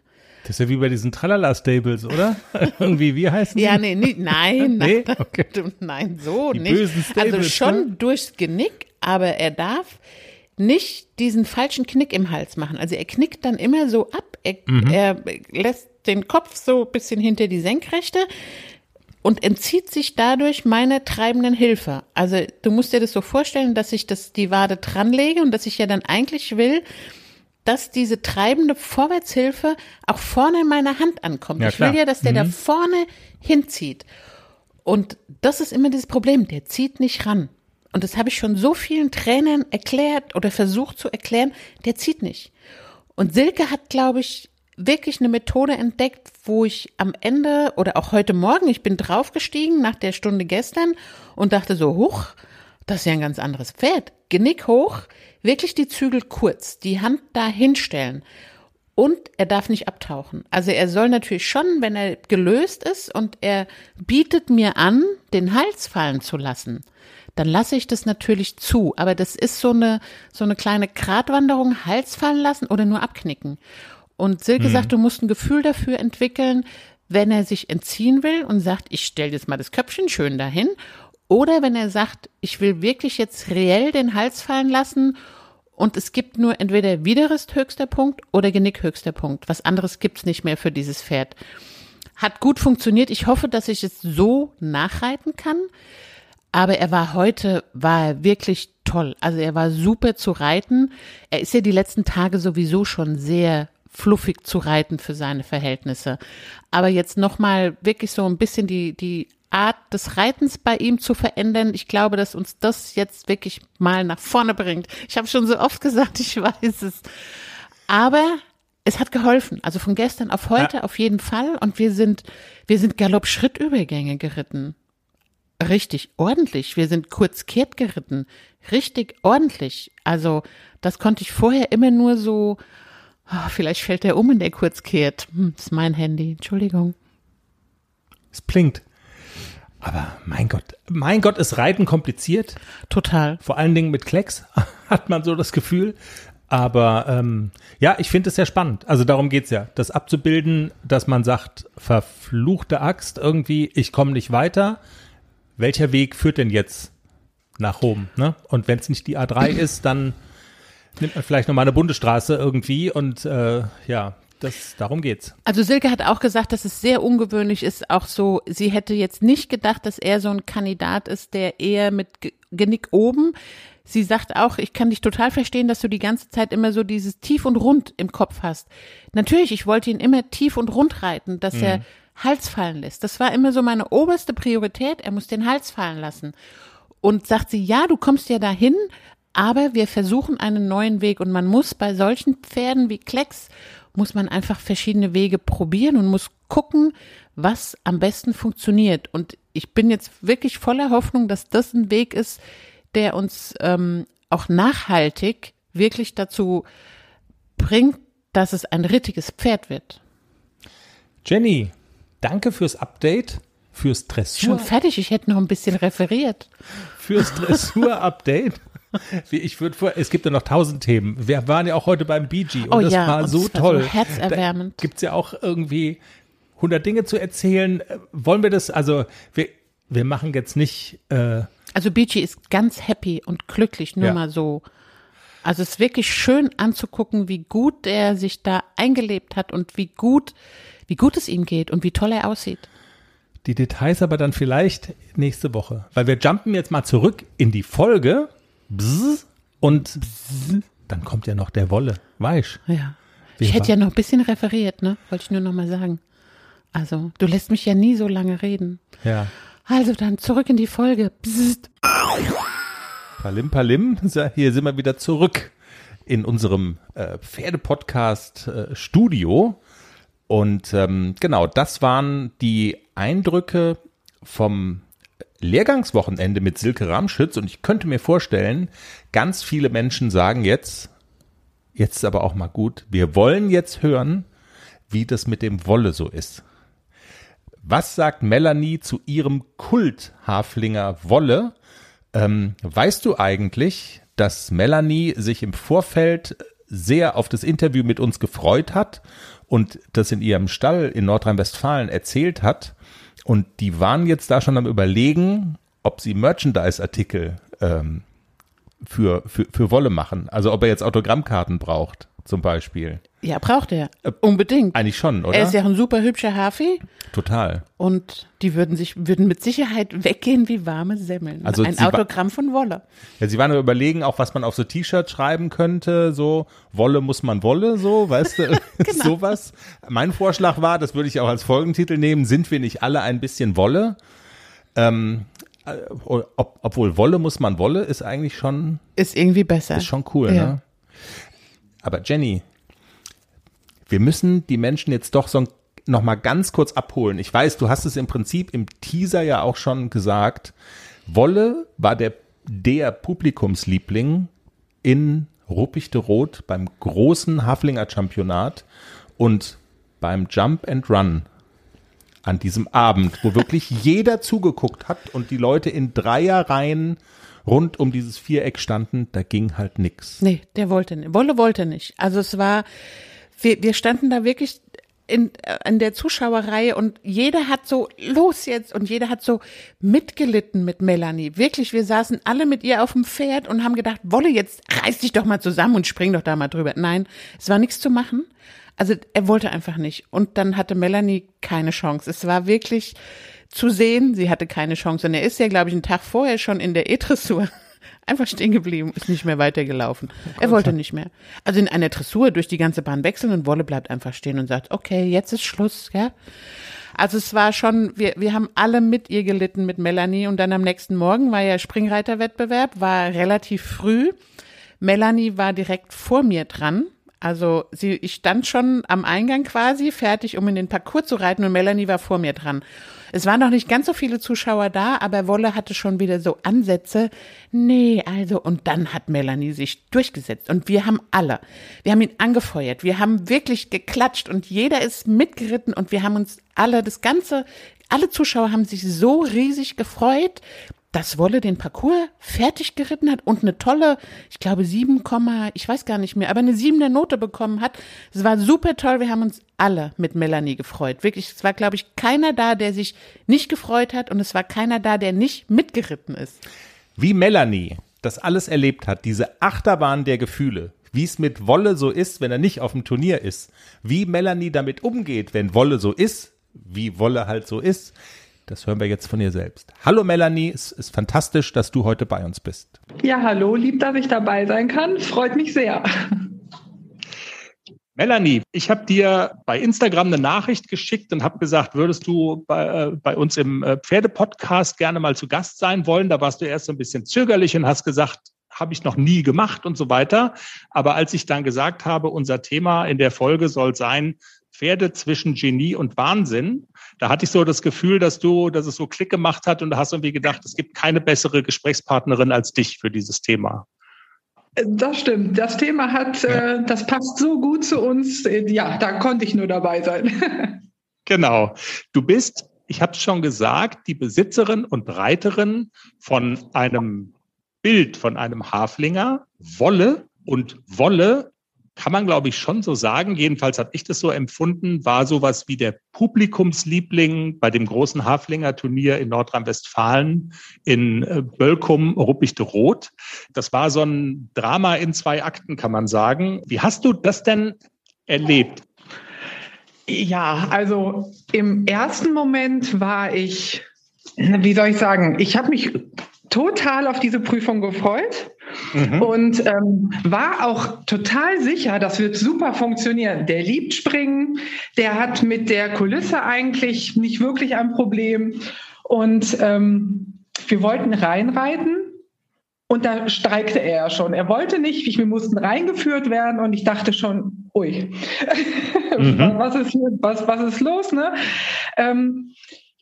Das ist ja wie bei diesen Tralala-Stables, oder? (laughs) Irgendwie, wie heißen die? Ja, nee, nee nein, Nee? nein, Okay. (laughs) nein, so Die nicht. bösen Stables, also schon ne? durchs Genick, aber er darf nicht diesen falschen Knick im Hals machen. Also er knickt dann immer so ab, er, Mhm. er lässt den Kopf so ein bisschen hinter die Senkrechte und entzieht sich dadurch meiner treibenden Hilfe. Also du musst dir das so vorstellen, dass ich das die Wade dranlege und dass ich ja dann eigentlich will, dass diese treibende Vorwärtshilfe auch vorne in meiner Hand ankommt. Ja, ich will ja, dass der da vorne hinzieht. Und das ist immer dieses Problem, der zieht nicht ran. Und das habe ich schon so vielen Trainern erklärt oder versucht zu erklären, der zieht nicht. Und Silke hat, glaube ich, wirklich eine Methode entdeckt, wo ich am Ende oder auch heute Morgen, ich bin draufgestiegen nach der Stunde gestern und dachte so, huch, das ist ja ein ganz anderes Pferd. Genick hoch, wirklich die Zügel kurz, die Hand da hinstellen. Und er darf nicht abtauchen. Also er soll natürlich schon, wenn er gelöst ist und er bietet mir an, den Hals fallen zu lassen, dann lasse ich das natürlich zu. Aber das ist so eine, so eine kleine Gratwanderung, Hals fallen lassen oder nur abknicken. Und Silke sagt, du musst ein Gefühl dafür entwickeln, wenn er sich entziehen will und sagt, ich stelle jetzt mal das Köpfchen schön dahin. Oder wenn er sagt, ich will wirklich jetzt reell den Hals fallen lassen und es gibt nur entweder Widerrist höchster Punkt oder Genick höchster Punkt. Was anderes gibt's nicht mehr für dieses Pferd. Hat gut funktioniert. Ich hoffe, dass ich es so nachreiten kann. Aber er war heute, war er wirklich toll. Also er war super zu reiten. Er ist ja die letzten Tage sowieso schon sehr fluffig zu reiten für seine Verhältnisse. Aber jetzt nochmal wirklich so ein bisschen die, die Art des Reitens bei ihm zu verändern. Ich glaube, dass uns das jetzt wirklich mal nach vorne bringt. Ich habe schon so oft gesagt, ich weiß es. Aber es hat geholfen. Also von gestern auf heute auf jeden Fall. Und wir sind, wir sind Galopp-Schrittübergänge geritten. Richtig ordentlich. Wir sind kurz kehrt geritten. Richtig ordentlich. Also das konnte ich vorher immer nur so, ah, vielleicht fällt der um in der kurz kehrt. Hm, das ist mein Handy. Entschuldigung. Es blinkt. Aber mein Gott, mein Gott, ist Reiten kompliziert. Total. Vor allen Dingen mit Klecks (laughs) hat man so das Gefühl. Aber ähm, ja, ich finde es sehr spannend. Also darum geht's ja, das abzubilden, dass man sagt, verfluchte Axt irgendwie, ich komme nicht weiter. Welcher Weg führt denn jetzt nach Rom? Ne? Und wenn es nicht die A3 (clears throat) ist, dann nimmt man vielleicht nochmal eine Bundesstraße irgendwie und äh, ja, das, darum geht's. Also Silke hat auch gesagt, dass es sehr ungewöhnlich ist, auch so, sie hätte jetzt nicht gedacht, dass er so ein Kandidat ist, der eher mit Ge- Genick oben. Sie sagt auch, ich kann dich total verstehen, dass du die ganze Zeit immer so dieses tief und rund im Kopf hast. Natürlich, ich wollte ihn immer tief und rund reiten, dass er Hals fallen lässt. Das war immer so meine oberste Priorität. Er muss den Hals fallen lassen. Und sagt sie, ja, du kommst ja dahin, aber wir versuchen einen neuen Weg und man muss bei solchen Pferden wie Klecks muss man einfach verschiedene Wege probieren und muss gucken, was am besten funktioniert. Und ich bin jetzt wirklich voller Hoffnung, dass das ein Weg ist, der uns ähm, auch nachhaltig wirklich dazu bringt, dass es ein rittiges Pferd wird. Jenny, danke fürs Update, fürs Dressur. Schon fertig, ich hätte noch ein bisschen referiert. fürs Dressur-Update. Ich würde vor, es gibt ja noch tausend Themen. Wir waren ja auch heute beim BG und Oh das ja, war so das war toll. so herzerwärmend. Da gibt's ja auch irgendwie 100 Dinge zu erzählen. Äh, Wollen wir das, also wir, wir machen jetzt nicht, äh, Also Beachy ist ganz happy und glücklich, nur Ja. mal so. Also es ist wirklich schön anzugucken, wie gut er sich da eingelebt hat und wie gut, wie gut es ihm geht und wie toll er aussieht. die Details aber dann vielleicht nächste Woche. Weil wir jumpen jetzt mal zurück in die Folge. Bzz, und bzz, dann kommt ja noch der Wolle. Weißt Ja. Wie ich hätte ja noch ein bisschen referiert, ne? Wollte ich nur noch mal sagen. Also, du lässt mich ja nie so lange reden. Ja. Also dann zurück in die Folge. Psst. Palim Palim, (laughs) hier sind wir wieder zurück in unserem äh, Pferdepodcast äh. Und ähm, genau, das waren die Eindrücke vom Lehrgangswochenende mit Silke Ramschütz. Und ich könnte mir vorstellen, ganz viele Menschen sagen jetzt, jetzt ist aber auch mal gut. Wir wollen jetzt hören, wie das mit dem Wolle so ist. Was sagt Melanie zu ihrem Kult-Haflinger Wolle? Ähm, weißt du eigentlich, dass Melanie sich im Vorfeld sehr auf das Interview mit uns gefreut hat und das in ihrem Stall in Nordrhein-Westfalen erzählt hat? Und die waren jetzt da schon am Überlegen, ob sie Merchandise-Artikel ähm, für, für, für Wolle machen. Also ob er jetzt Autogrammkarten braucht, zum Beispiel. Ja, braucht er. Unbedingt. Eigentlich schon, oder? Er ist ja auch ein super hübscher Hafi Total. und die würden sich, würden mit Sicherheit weggehen wie warme Semmeln. Also ein Autogramm von Wolle. Ja, sie waren überlegen, auch was man auf so T-Shirts schreiben könnte, so Wolle muss man Wolle, so, weißt du, (laughs) (laughs) sowas. Mein Vorschlag war, das würde ich auch als Folgentitel nehmen, sind wir nicht alle ein bisschen Wolle? Ähm, äh, ob, obwohl Wolle muss man Wolle ist eigentlich schon, Ist irgendwie besser. ist schon cool, Ja. ne? Aber Jenny, wir müssen die Menschen jetzt doch so noch mal ganz kurz abholen. Ich weiß, du hast es im Prinzip im Teaser ja auch schon gesagt. Wolle war der, der Publikumsliebling in Ruppichte-Rot beim großen Haflinger Championat und beim Jump and Run an diesem Abend, wo wirklich jeder zugeguckt hat und die Leute in Dreierreihen rund um dieses Viereck standen, da ging halt nix. Nee, der wollte nicht. Wolle wollte nicht. Also es war, wir, wir standen da wirklich in, äh, in der Zuschauerreihe und jeder hat so, los jetzt, und jeder hat so mitgelitten mit Melanie. Wirklich, wir saßen alle mit ihr auf dem Pferd und haben gedacht, Wolle, jetzt reiß dich doch mal zusammen und spring doch da mal drüber. Nein, es war nichts zu machen. Also er wollte einfach nicht. Und dann hatte Melanie keine Chance. Es war wirklich zu sehen, sie hatte keine Chance. Und er ist ja, glaube ich, einen Tag vorher schon in der E-Dressur (laughs) einfach stehen geblieben, ist nicht mehr weitergelaufen. Er wollte nicht mehr. Also in einer Dressur durch die ganze Bahn wechseln und Wolle bleibt einfach stehen und sagt, okay, jetzt ist Schluss, ja. Also es war schon, wir, wir haben alle mit ihr gelitten, mit Melanie. Und dann am nächsten Morgen war ja Springreiterwettbewerb, war relativ früh. Melanie war direkt vor mir dran. Also sie, ich stand schon am Eingang quasi, fertig, um in den Parcours zu reiten und Melanie war vor mir dran. Es waren noch nicht ganz so viele Zuschauer da, aber Wolle hatte schon wieder so Ansätze. Nee, also, und dann hat Melanie sich durchgesetzt. Und wir haben alle, wir haben ihn angefeuert, wir haben wirklich geklatscht und jeder ist mitgeritten und wir haben uns alle, das Ganze, alle Zuschauer haben sich so riesig gefreut, dass Wolle den Parcours fertig geritten hat und eine tolle, ich glaube 7, ich weiß gar nicht mehr, aber eine siebene Note bekommen hat. Es war super toll. Wir haben uns alle mit Melanie gefreut. Wirklich, es war, glaube ich, keiner da, der sich nicht gefreut hat und es war keiner da, der nicht mitgeritten ist. Wie Melanie das alles erlebt hat, diese Achterbahn der Gefühle, wie es mit Wolle so ist, wenn er nicht auf dem Turnier ist, wie Melanie damit umgeht, wenn Wolle so ist, wie Wolle halt so ist, das hören wir jetzt von ihr selbst. Hallo Melanie, es ist fantastisch, dass du heute bei uns bist. Ja, hallo, lieb, dass ich dabei sein kann. Freut mich sehr. Melanie, ich habe dir bei Instagram eine Nachricht geschickt und habe gesagt, würdest du bei, äh, bei uns im äh, Pferdepodcast gerne mal zu Gast sein wollen? Da warst du erst so ein bisschen zögerlich und hast gesagt, habe ich noch nie gemacht und so weiter. Aber als ich dann gesagt habe, unser Thema in der Folge soll sein, Pferde zwischen Genie und Wahnsinn, da hatte ich so das Gefühl, dass du, dass es so Klick gemacht hat und da hast du irgendwie gedacht, es gibt keine bessere Gesprächspartnerin als dich für dieses Thema. Das stimmt. Das Thema hat, äh, das passt so gut zu uns. Äh, Ja, da konnte ich nur dabei sein. (laughs) Genau. Du bist, ich habe es schon gesagt, die Besitzerin und Reiterin von einem Bild von einem Haflinger, Wolle. Und Wolle kann man, glaube ich, schon so sagen. Jedenfalls habe ich das so empfunden, war sowas wie der Publikumsliebling bei dem großen Haflinger Turnier in Nordrhein-Westfalen in äh, Bölkum, Ruppichte Rot. Das war so ein Drama in zwei Akten, kann man sagen. Wie hast du das denn erlebt? Ja, also im ersten Moment war ich, wie soll ich sagen, ich habe mich total auf diese Prüfung gefreut und ähm, war auch total sicher, das wird super funktionieren. Der liebt Springen, der hat mit der Kulisse eigentlich nicht wirklich ein Problem und ähm, wir wollten reinreiten und da streikte er ja schon. Er wollte nicht, wir mussten reingeführt werden und ich dachte schon, ui, (laughs) was, ist, hier- was, was ist los? Ne? Ähm,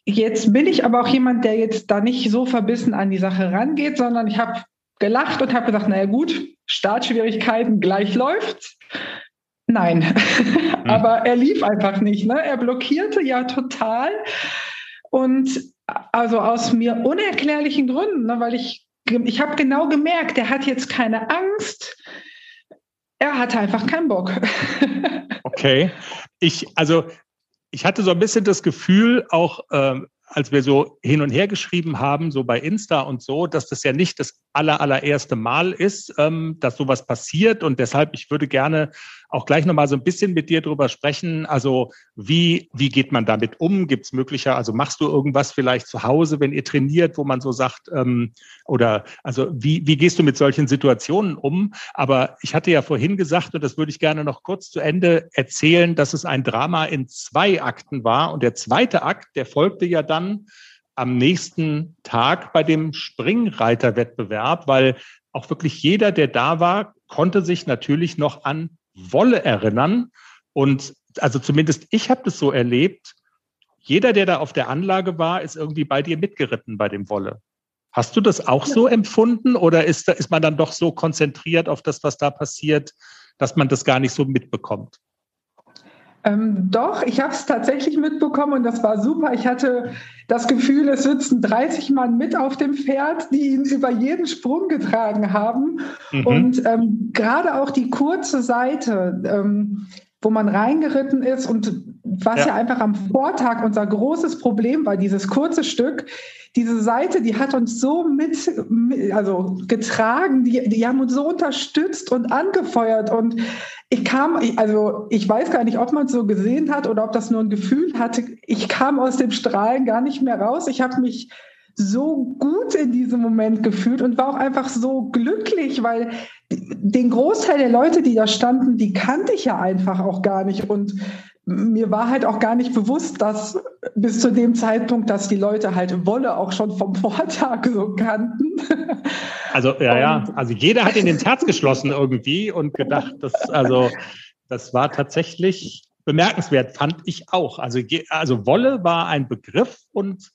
jetzt bin ich aber auch jemand, der jetzt da nicht so verbissen an die Sache rangeht, sondern ich habe gelacht und habe gesagt, naja gut, Startschwierigkeiten, gleich läuft's. Nein, (laughs) hm. aber er lief einfach nicht. Ne? Er blockierte ja total. Und also aus mir unerklärlichen Gründen, ne? weil ich, ich habe genau gemerkt, er hat jetzt keine Angst. Er hatte einfach keinen Bock. (laughs) okay. Ich, also ich hatte so ein bisschen das Gefühl, auch ähm, als wir so hin und her geschrieben haben, so bei Insta und so, dass das ja nicht das aller, allererste Mal ist, ähm, dass sowas passiert. Und deshalb, ich würde gerne auch gleich nochmal so ein bisschen mit dir drüber sprechen. Also wie, wie geht man damit um? Gibt es möglicher, also machst du irgendwas vielleicht zu Hause, wenn ihr trainiert, wo man so sagt, ähm, oder also wie, wie gehst du mit solchen Situationen um? Aber ich hatte ja vorhin gesagt, und das würde ich gerne noch kurz zu Ende erzählen, dass es ein Drama in zwei Akten war. Und der zweite Akt, der folgte ja dann am nächsten Tag bei dem Springreiterwettbewerb, weil auch wirklich jeder, der da war, konnte sich natürlich noch an Wolle erinnern. Und also zumindest ich habe das so erlebt. Jeder, der da auf der Anlage war, ist irgendwie bei dir mitgeritten bei dem Wolle. Hast du das auch ja. so empfunden oder ist, ist man dann doch so konzentriert auf das, was da passiert, dass man das gar nicht so mitbekommt? Ähm, doch, ich habe es tatsächlich mitbekommen und das war super. Ich hatte das Gefühl, es sitzen 30 Mann mit auf dem Pferd, die ihn über jeden Sprung getragen haben. Mhm. Und ähm, gerade auch die kurze Seite, ähm, wo man reingeritten ist und was ja. ja einfach am Vortag unser großes Problem war, dieses kurze Stück, diese Seite, die hat uns so mit, also getragen, die, die haben uns so unterstützt und angefeuert und ich kam, also ich weiß gar nicht, ob man es so gesehen hat oder ob das nur ein Gefühl hatte. Ich kam aus dem Strahlen gar nicht mehr raus. Ich habe mich so gut in diesem Moment gefühlt und war auch einfach so glücklich, weil den Großteil der Leute, die da standen, die kannte ich ja einfach auch gar nicht. Und mir war halt auch gar nicht bewusst, dass bis zu dem Zeitpunkt, dass die Leute halt Wolle auch schon vom (laughs) Vortag so kannten. Also ja, ja, also jeder hat ihn ins Herz geschlossen irgendwie und gedacht, dass also das war tatsächlich bemerkenswert, fand ich auch. Also also Wolle war ein Begriff und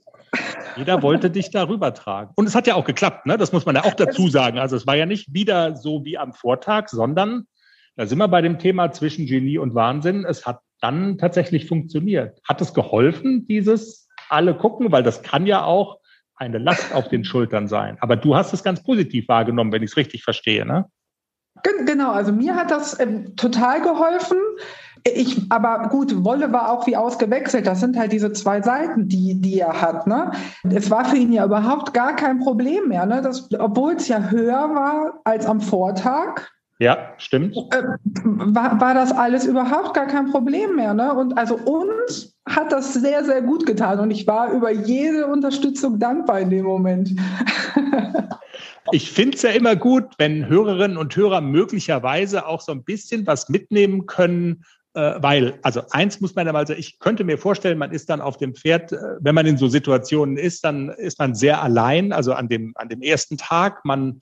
jeder wollte dich darüber tragen. Und es hat ja auch geklappt, ne? Das muss man ja auch dazu sagen. Also es war ja nicht wieder so wie am Vortag, sondern da sind wir bei dem Thema zwischen Genie und Wahnsinn. Es hat dann tatsächlich funktioniert. Hat es geholfen, dieses alle gucken? Weil das kann ja auch eine Last auf den Schultern sein. Aber du hast es ganz positiv wahrgenommen, wenn ich es richtig verstehe, ne? Genau, also mir hat das ähm, total geholfen. Ich, aber gut, Wolle war auch wie ausgewechselt. Das sind halt diese zwei Seiten, die, die er hat. Ne? Es war für ihn ja überhaupt gar kein Problem mehr. Ne? obwohl es ja höher war als am Vortag, ja, stimmt. Äh, war, war das alles überhaupt gar kein Problem mehr. Ne? Und also uns hat das sehr, sehr gut getan. Und ich war über jede Unterstützung dankbar in dem Moment. (laughs) Ich finde es ja immer gut, wenn Hörerinnen und Hörer möglicherweise auch so ein bisschen was mitnehmen können, weil, also eins muss man ja mal sagen, ich könnte mir vorstellen, man ist dann auf dem Pferd, äh, wenn man in so Situationen ist, dann ist man sehr allein, also an dem, an dem ersten Tag. Man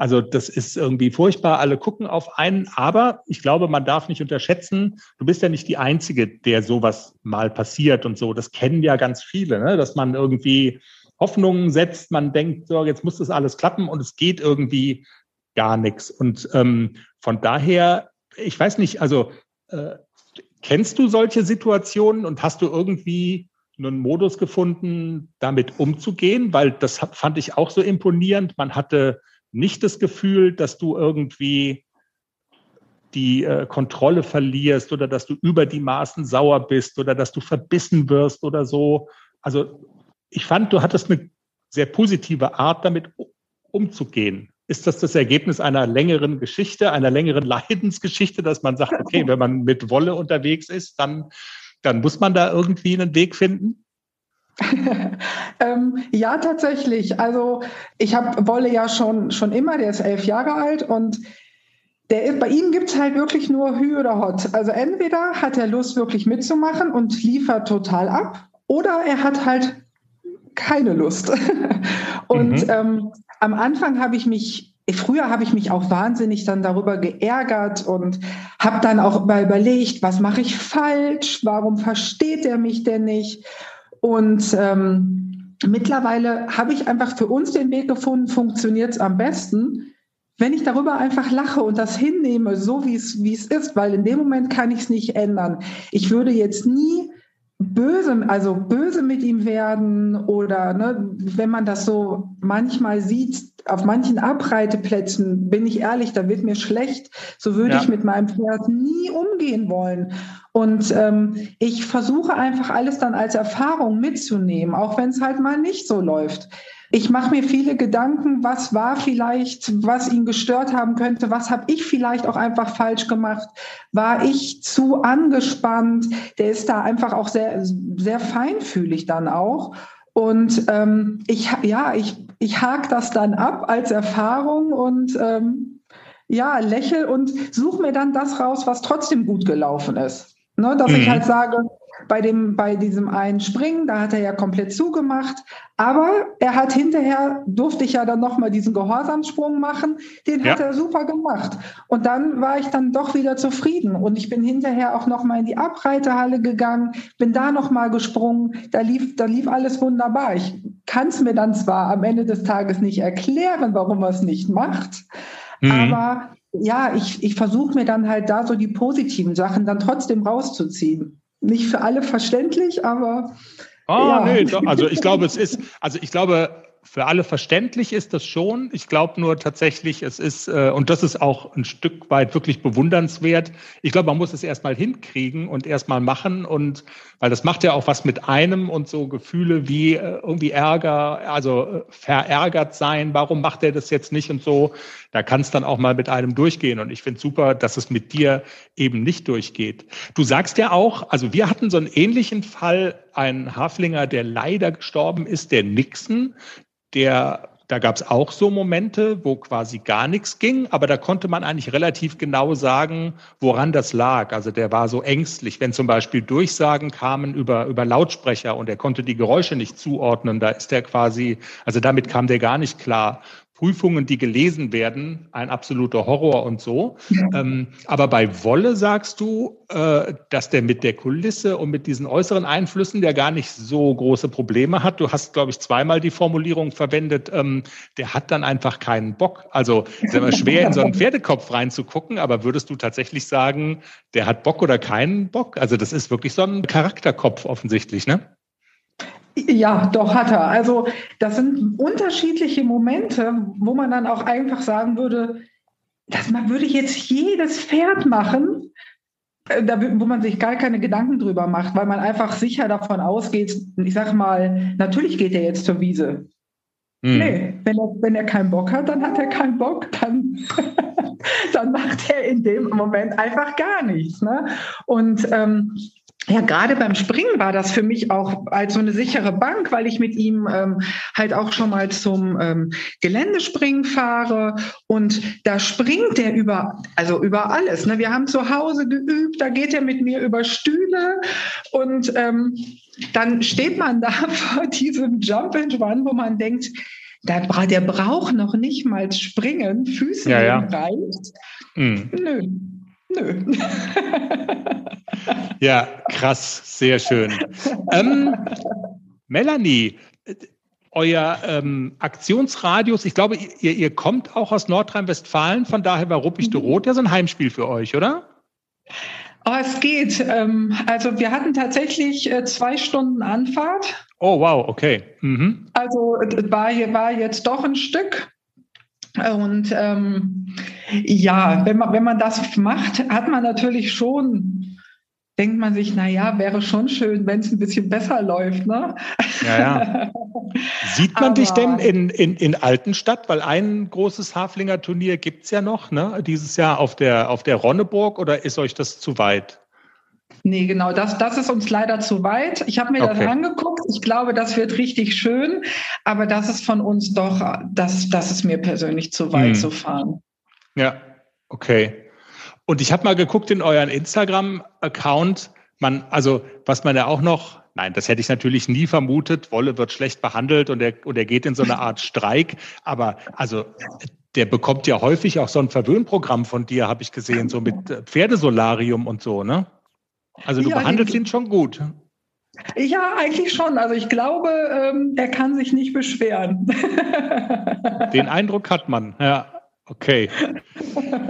also das ist irgendwie furchtbar. Alle gucken auf einen. Aber ich glaube, man darf nicht unterschätzen, du bist ja nicht die Einzige, der sowas mal passiert und so. Das kennen ja ganz viele, ne? dass man irgendwie Hoffnungen setzt. Man denkt, so, jetzt muss das alles klappen und es geht irgendwie gar nichts. Und ähm, von daher, ich weiß nicht, also äh, kennst du solche Situationen und hast du irgendwie einen Modus gefunden, damit umzugehen? Weil das fand ich auch so imponierend. Man hatte nicht das Gefühl, dass du irgendwie die äh, Kontrolle verlierst oder dass du über die Maßen sauer bist oder dass du verbissen wirst oder so. Also ich fand, du hattest eine sehr positive Art, damit umzugehen. Ist das das Ergebnis einer längeren Geschichte, einer längeren (laughs) Leidensgeschichte, dass man sagt, okay, wenn man mit Wolle unterwegs ist, dann, dann muss man da irgendwie einen Weg finden? (laughs) ähm, ja, tatsächlich. Also ich habe Wolle ja schon, schon immer, der ist elf Jahre alt und der, bei ihm gibt es halt wirklich nur Hü oder Hot. Also entweder hat er Lust, wirklich mitzumachen und liefert total ab, oder er hat halt keine Lust. (laughs) und mhm. ähm, am Anfang habe ich mich Früher habe ich mich auch wahnsinnig dann darüber geärgert und habe dann auch mal überlegt, was mache ich falsch? Warum versteht er mich denn nicht? Und ähm, mittlerweile habe ich einfach für uns den Weg gefunden, funktioniert es am besten, wenn ich darüber einfach lache und das hinnehme, so wie es, wie es ist, weil in dem Moment kann ich es nicht ändern. Ich würde jetzt nie böse, also böse mit ihm werden oder ne, wenn man das so manchmal sieht, auf manchen Abreiteplätzen, bin ich ehrlich, da wird mir schlecht. So würde ja. ich mit meinem Pferd nie umgehen wollen. Und ähm, ich versuche einfach alles dann als Erfahrung mitzunehmen, auch wenn es halt mal nicht so läuft. Ich mache mir viele Gedanken, was war vielleicht, was ihn gestört haben könnte, was habe ich vielleicht auch einfach falsch gemacht, war ich zu angespannt, der ist da einfach auch sehr, sehr feinfühlig dann auch. Und ähm, ich, ja, ich, ich hake das dann ab als Erfahrung und ähm, ja, lächel und suche mir dann das raus, was trotzdem gut gelaufen ist. Ne, dass mhm. ich halt sage, bei, dem, bei diesem einen Springen, da hat er ja komplett zugemacht. Aber er hat hinterher, durfte ich ja dann nochmal diesen Gehorsamsprung machen. Den ja. hat er super gemacht. Und dann war ich dann doch wieder zufrieden. Und ich bin hinterher auch nochmal in die Abreitehalle gegangen, bin da nochmal gesprungen. Da lief, da lief alles wunderbar. Ich kann es mir dann zwar am Ende des Tages nicht erklären, warum er es nicht macht. Mhm. Aber ja, ich, ich versuche mir dann halt da so die positiven Sachen dann trotzdem rauszuziehen nicht für alle verständlich, aber. Ah, ja. nee, doch, also ich glaube, es ist, also ich glaube, für alle verständlich ist das schon. Ich glaube nur tatsächlich, es ist, äh, und das ist auch ein Stück weit wirklich bewundernswert. Ich glaube, man muss es erstmal hinkriegen und erstmal machen und weil das macht ja auch was mit einem und so Gefühle wie äh, irgendwie Ärger, also äh, verärgert sein, warum macht er das jetzt nicht und so. Da kann es dann auch mal mit einem durchgehen. Und ich finde super, dass es mit dir eben nicht durchgeht. Du sagst ja auch, also wir hatten so einen ähnlichen Fall, ein Haflinger, der leider gestorben ist, der Nixon, der da gab es auch so Momente, wo quasi gar nichts ging, aber da konnte man eigentlich relativ genau sagen, woran das lag. Also der war so ängstlich, wenn zum Beispiel Durchsagen kamen über, über Lautsprecher und er konnte die Geräusche nicht zuordnen, da ist er quasi, also damit kam der gar nicht klar. Prüfungen, die gelesen werden, ein absoluter Horror und so. Ja. Ähm, aber bei Wolle sagst du, äh, dass der mit der Kulisse und mit diesen äußeren Einflüssen der gar nicht so große Probleme hat. Du hast, glaube ich, zweimal die Formulierung verwendet, ähm, der hat dann einfach keinen Bock. Also ist immer schwer, in so einen Pferdekopf reinzugucken, aber würdest du tatsächlich sagen, der hat Bock oder keinen Bock? Also das ist wirklich so ein Charakterkopf offensichtlich, ne? Ja, doch hat er. Also das sind unterschiedliche Momente, wo man dann auch einfach sagen würde, dass man würde jetzt jedes Pferd machen, äh, wo man sich gar keine Gedanken drüber macht, weil man einfach sicher davon ausgeht, ich sag mal, natürlich geht er jetzt zur Wiese. Hm. Nee, wenn er, wenn er keinen Bock hat, dann hat er keinen Bock, dann, (laughs) dann macht er in dem Moment einfach gar nichts. Ne? Und ähm, ja, gerade beim Springen war das für mich auch als so eine sichere Bank, weil ich mit ihm ähm, halt auch schon mal zum ähm, Geländespringen fahre und da springt er über, also über alles. Ne? Wir haben zu Hause geübt, da geht er mit mir über Stühle und ähm, dann steht man da (laughs) vor diesem Jump and Run, wo man denkt, der, der braucht noch nicht mal springen, Füße ja, ja. reicht. Mhm. Nö, nö. (laughs) Ja, krass, sehr schön. Ähm, Melanie, euer ähm, Aktionsradius, ich glaube, ihr, ihr kommt auch aus Nordrhein-Westfalen, von daher war Ruppig de Rot ja so ein Heimspiel für euch, oder? Oh, es geht. Ähm, also wir hatten tatsächlich äh, zwei Stunden Anfahrt. Oh, wow, okay. Mhm. Also war, war jetzt doch ein Stück. Und ähm, ja, wenn man, wenn man das macht, hat man natürlich schon denkt man sich, na ja, wäre schon schön, wenn es ein bisschen besser läuft. Ne? Ja, ja. Sieht man Aber, dich denn in, in, in Altenstadt? Weil ein großes Haflinger Turnier gibt es ja noch, ne? dieses Jahr auf der, auf der Ronneburg oder ist euch das zu weit? Nee, genau, das, das ist uns leider zu weit. Ich habe mir okay. das angeguckt. Ich glaube, das wird richtig schön, aber das ist von uns doch, das, das ist mir persönlich zu weit hm. zu fahren. Ja, okay. Und ich habe mal geguckt in euren Instagram-Account. Man, also was man ja auch noch, nein, das hätte ich natürlich nie vermutet. Wolle wird schlecht behandelt und er, und er geht in so eine Art Streik. Aber also der bekommt ja häufig auch so ein Verwöhnprogramm von dir, habe ich gesehen, so mit Pferdesolarium und so, ne? Also du ja, behandelst ihn schon gut. Ja, eigentlich schon. Also ich glaube, ähm, er kann sich nicht beschweren. (laughs) Den Eindruck hat man, ja. Okay.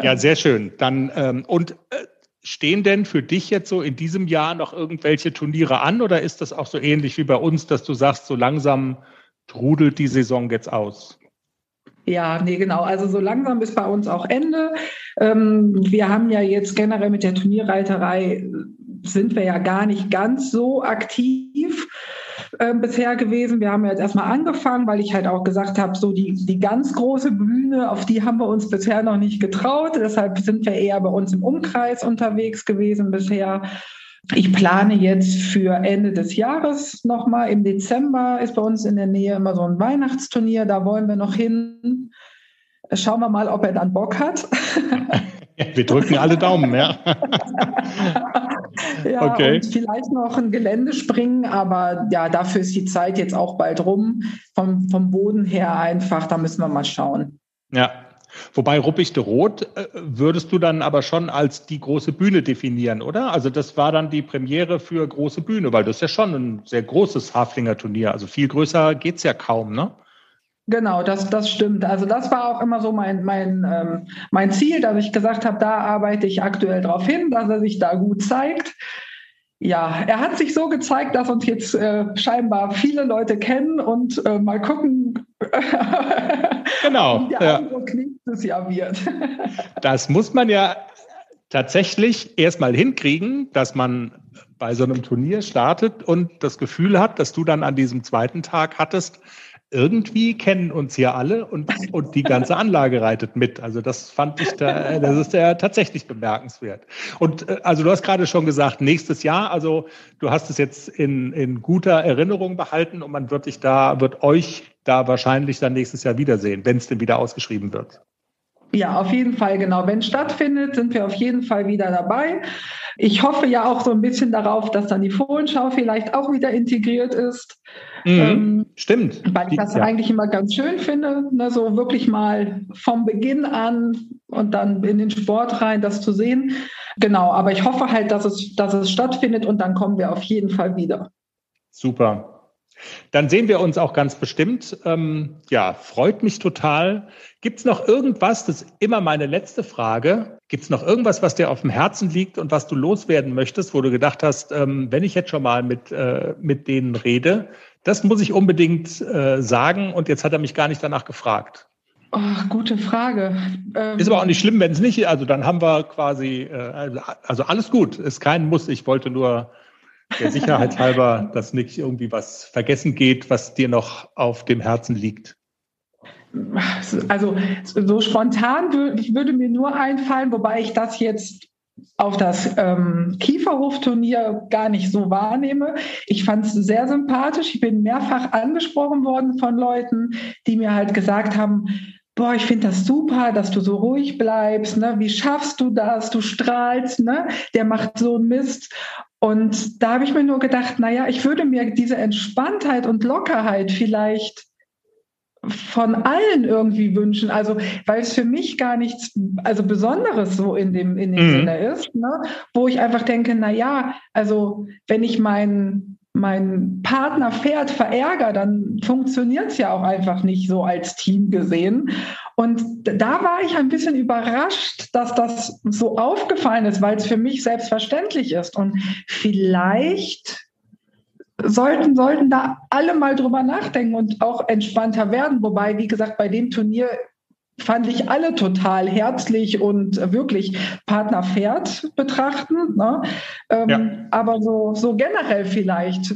Ja, sehr schön. Dann ähm, und äh, stehen denn für dich jetzt so in diesem Jahr noch irgendwelche Turniere an oder ist das auch so ähnlich wie bei uns, dass du sagst, so langsam trudelt die Saison jetzt aus? Ja, nee, genau. Also so langsam ist bei uns auch Ende. Ähm, wir haben ja jetzt generell mit der Turnierreiterei sind wir ja gar nicht ganz so aktiv äh, bisher gewesen. Wir haben jetzt erstmal angefangen, weil ich halt auch gesagt habe, so die, die ganz große Bühne, auf die haben wir uns bisher noch nicht getraut. Deshalb sind wir eher bei uns im Umkreis unterwegs gewesen bisher. Ich plane jetzt für Ende des Jahres nochmal. Im Dezember ist bei uns in der Nähe immer so ein Weihnachtsturnier. Da wollen wir noch hin. Schauen wir mal, ob er dann Bock hat. (laughs) Wir drücken alle Daumen, ja. (laughs) ja, okay. und vielleicht noch ein Gelände springen, aber ja, dafür ist die Zeit jetzt auch bald rum. Vom, vom Boden her einfach, da müssen wir mal schauen. Ja, Wobei Ruppichte Rot äh, würdest du dann aber schon als die große Bühne definieren, oder? Also das war dann die Premiere für große Bühne, weil das ist ja schon ein sehr großes Haflinger-Turnier. Also viel größer geht es ja kaum, ne? Genau, das, das stimmt. Also das war auch immer so mein, mein, ähm, mein Ziel, dass ich gesagt habe, da arbeite ich aktuell darauf hin, dass er sich da gut zeigt. Ja, er hat sich so gezeigt, dass uns jetzt äh, scheinbar viele Leute kennen und äh, mal gucken, (laughs) genau, (laughs) wie der ja. Eindruck nächstes Jahr wird. (laughs) das muss man ja tatsächlich erstmal hinkriegen, dass man bei so einem Turnier startet und das Gefühl hat, dass du dann an diesem zweiten Tag hattest, irgendwie kennen uns hier alle und, und die ganze Anlage reitet mit. Also das fand ich da, das ist ja tatsächlich bemerkenswert. Und äh, also du hast gerade schon gesagt, nächstes Jahr, also du hast es jetzt in, in guter Erinnerung behalten und man wird dich da, wird euch da wahrscheinlich dann nächstes Jahr wiedersehen, wenn es denn wieder ausgeschrieben wird. Ja, auf jeden Fall, genau. Wenn es stattfindet, sind wir auf jeden Fall wieder dabei. Ich hoffe ja auch so ein bisschen darauf, dass dann die Fohlenschau vielleicht auch wieder integriert ist. Mhm, ähm, stimmt. Weil ich das ja. eigentlich immer ganz schön finde, ne, so wirklich mal vom Beginn an und dann in den Sport rein, das zu sehen. Genau, aber ich hoffe halt, dass es, dass es stattfindet und dann kommen wir auf jeden Fall wieder. Super. Dann sehen wir uns auch ganz bestimmt. Ähm, ja, freut mich total. Gibt es noch irgendwas, das ist immer meine letzte Frage, gibt es noch irgendwas, was dir auf dem Herzen liegt und was du loswerden möchtest, wo du gedacht hast, ähm, wenn ich jetzt schon mal mit, äh, mit denen rede, das muss ich unbedingt äh, sagen und jetzt hat er mich gar nicht danach gefragt. Oh, gute Frage. Ähm, ist aber auch nicht schlimm, wenn es nicht, also dann haben wir quasi, äh, also, also alles gut, ist kein Muss. Ich wollte nur der Sicherheit halber, (laughs) dass nicht irgendwie was vergessen geht, was dir noch auf dem Herzen liegt. Also so spontan würde mir nur einfallen, wobei ich das jetzt auf das ähm, Kieferhofturnier gar nicht so wahrnehme. Ich fand es sehr sympathisch. Ich bin mehrfach angesprochen worden von Leuten, die mir halt gesagt haben, boah, ich finde das super, dass du so ruhig bleibst, ne? Wie schaffst du das? Du strahlst, ne? Der macht so einen Mist. Und da habe ich mir nur gedacht, naja, ich würde mir diese Entspanntheit und Lockerheit vielleicht von allen irgendwie wünschen. Also, weil es für mich gar nichts, also Besonderes so in dem, in dem mhm. Sinne ist, ne? wo ich einfach denke, na ja, also, wenn ich meinen mein Partner Pferd verärgere, dann funktioniert es ja auch einfach nicht so als Team gesehen. Und da war ich ein bisschen überrascht, dass das so aufgefallen ist, weil es für mich selbstverständlich ist. Und vielleicht sollten, sollten da alle mal drüber nachdenken und auch entspannter werden. Wobei, wie gesagt, bei dem Turnier fand ich alle total herzlich und wirklich Partner Pferd betrachten. Ne? Ähm, ja. Aber so, so generell vielleicht.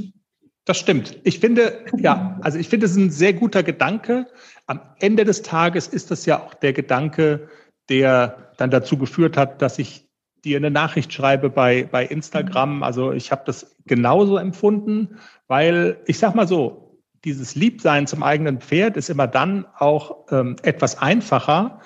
Das stimmt. Ich finde, ja, also ich finde es ein sehr guter Gedanke. Am Ende des Tages ist das ja auch der Gedanke, der dann dazu geführt hat, dass ich dir eine Nachricht schreibe bei, bei Instagram. Also ich habe das genauso empfunden, weil ich sag mal so, dieses Liebsein zum eigenen Pferd ist immer dann auch ähm, etwas einfacher,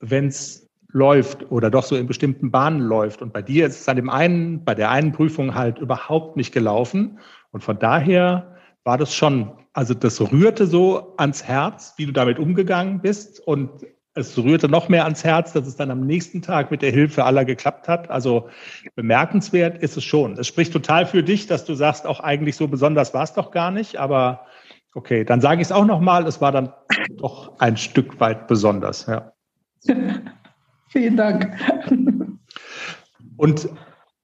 wenn es läuft oder doch so in bestimmten Bahnen läuft. Und bei dir ist es an dem einen, bei der einen Prüfung halt überhaupt nicht gelaufen. Und von daher war das schon, also das rührte so ans Herz, wie du damit umgegangen bist. Und es rührte noch mehr ans Herz, dass es dann am nächsten Tag mit der Hilfe aller geklappt hat. Also bemerkenswert ist es schon. Es spricht total für dich, dass du sagst, auch eigentlich so besonders war es doch gar nicht. Aber Okay, dann sage ich es auch nochmal, es war dann doch ein Stück weit besonders, ja. (laughs) Vielen Dank. Und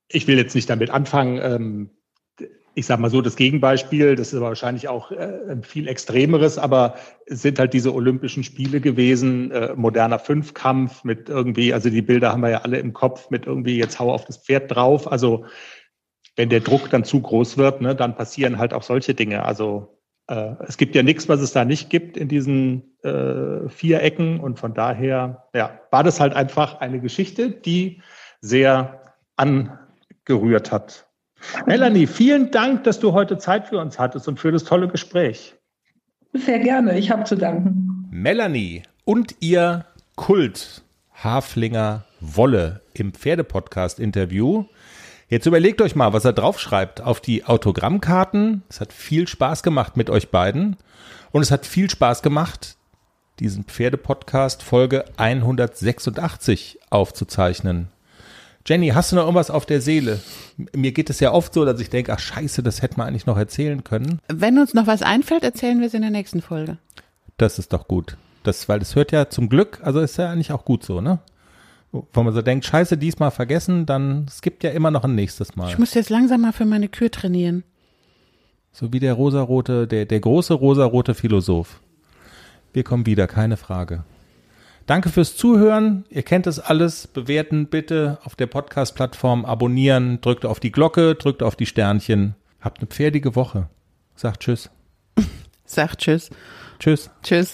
ich will jetzt nicht damit anfangen, ähm, ich sage mal so, das Gegenbeispiel, das ist aber wahrscheinlich auch äh, viel Extremeres, aber es sind halt diese Olympischen Spiele gewesen, äh, moderner Fünfkampf mit irgendwie, also die Bilder haben wir ja alle im Kopf mit irgendwie jetzt hau auf das Pferd drauf. Also wenn der Druck dann zu groß wird, ne, dann passieren halt auch solche Dinge. Also äh, es gibt ja nichts, was es da nicht gibt in diesen äh, vier Ecken und von daher ja, war das halt einfach eine Geschichte, die sehr angerührt hat. Melanie, vielen Dank, dass du heute Zeit für uns hattest und für das tolle Gespräch. Sehr gerne, ich habe zu danken. Melanie und ihr Kult Haflinger Wolle im Pferdepodcast-Interview. Jetzt überlegt euch mal, was er draufschreibt auf die Autogrammkarten. Es hat viel Spaß gemacht mit euch beiden. Und es hat viel Spaß gemacht, diesen Pferdepodcast Folge 186 aufzuzeichnen. Jenny, hast du noch irgendwas auf der Seele? Mir geht es ja oft so, dass ich denke, ach scheiße, das hätte man eigentlich noch erzählen können. Wenn uns noch was einfällt, erzählen wir es in der nächsten Folge. Das ist doch gut. Das, weil das hört ja zum Glück, also ist ja eigentlich auch gut so, ne? Wenn man so denkt, scheiße, diesmal vergessen, dann es gibt ja immer noch ein nächstes Mal. Ich muss jetzt langsam mal für meine Kür trainieren. So wie der rosarote, der, der große rosarote Philosoph. Wir kommen wieder, keine Frage. Danke fürs Zuhören. Ihr kennt es alles. Bewerten bitte auf der Podcast-Plattform, abonnieren, drückt auf die Glocke, drückt auf die Sternchen. Habt eine pferdige Woche. Sagt Tschüss. (laughs) Sagt Tschüss. Tschüss. Tschüss.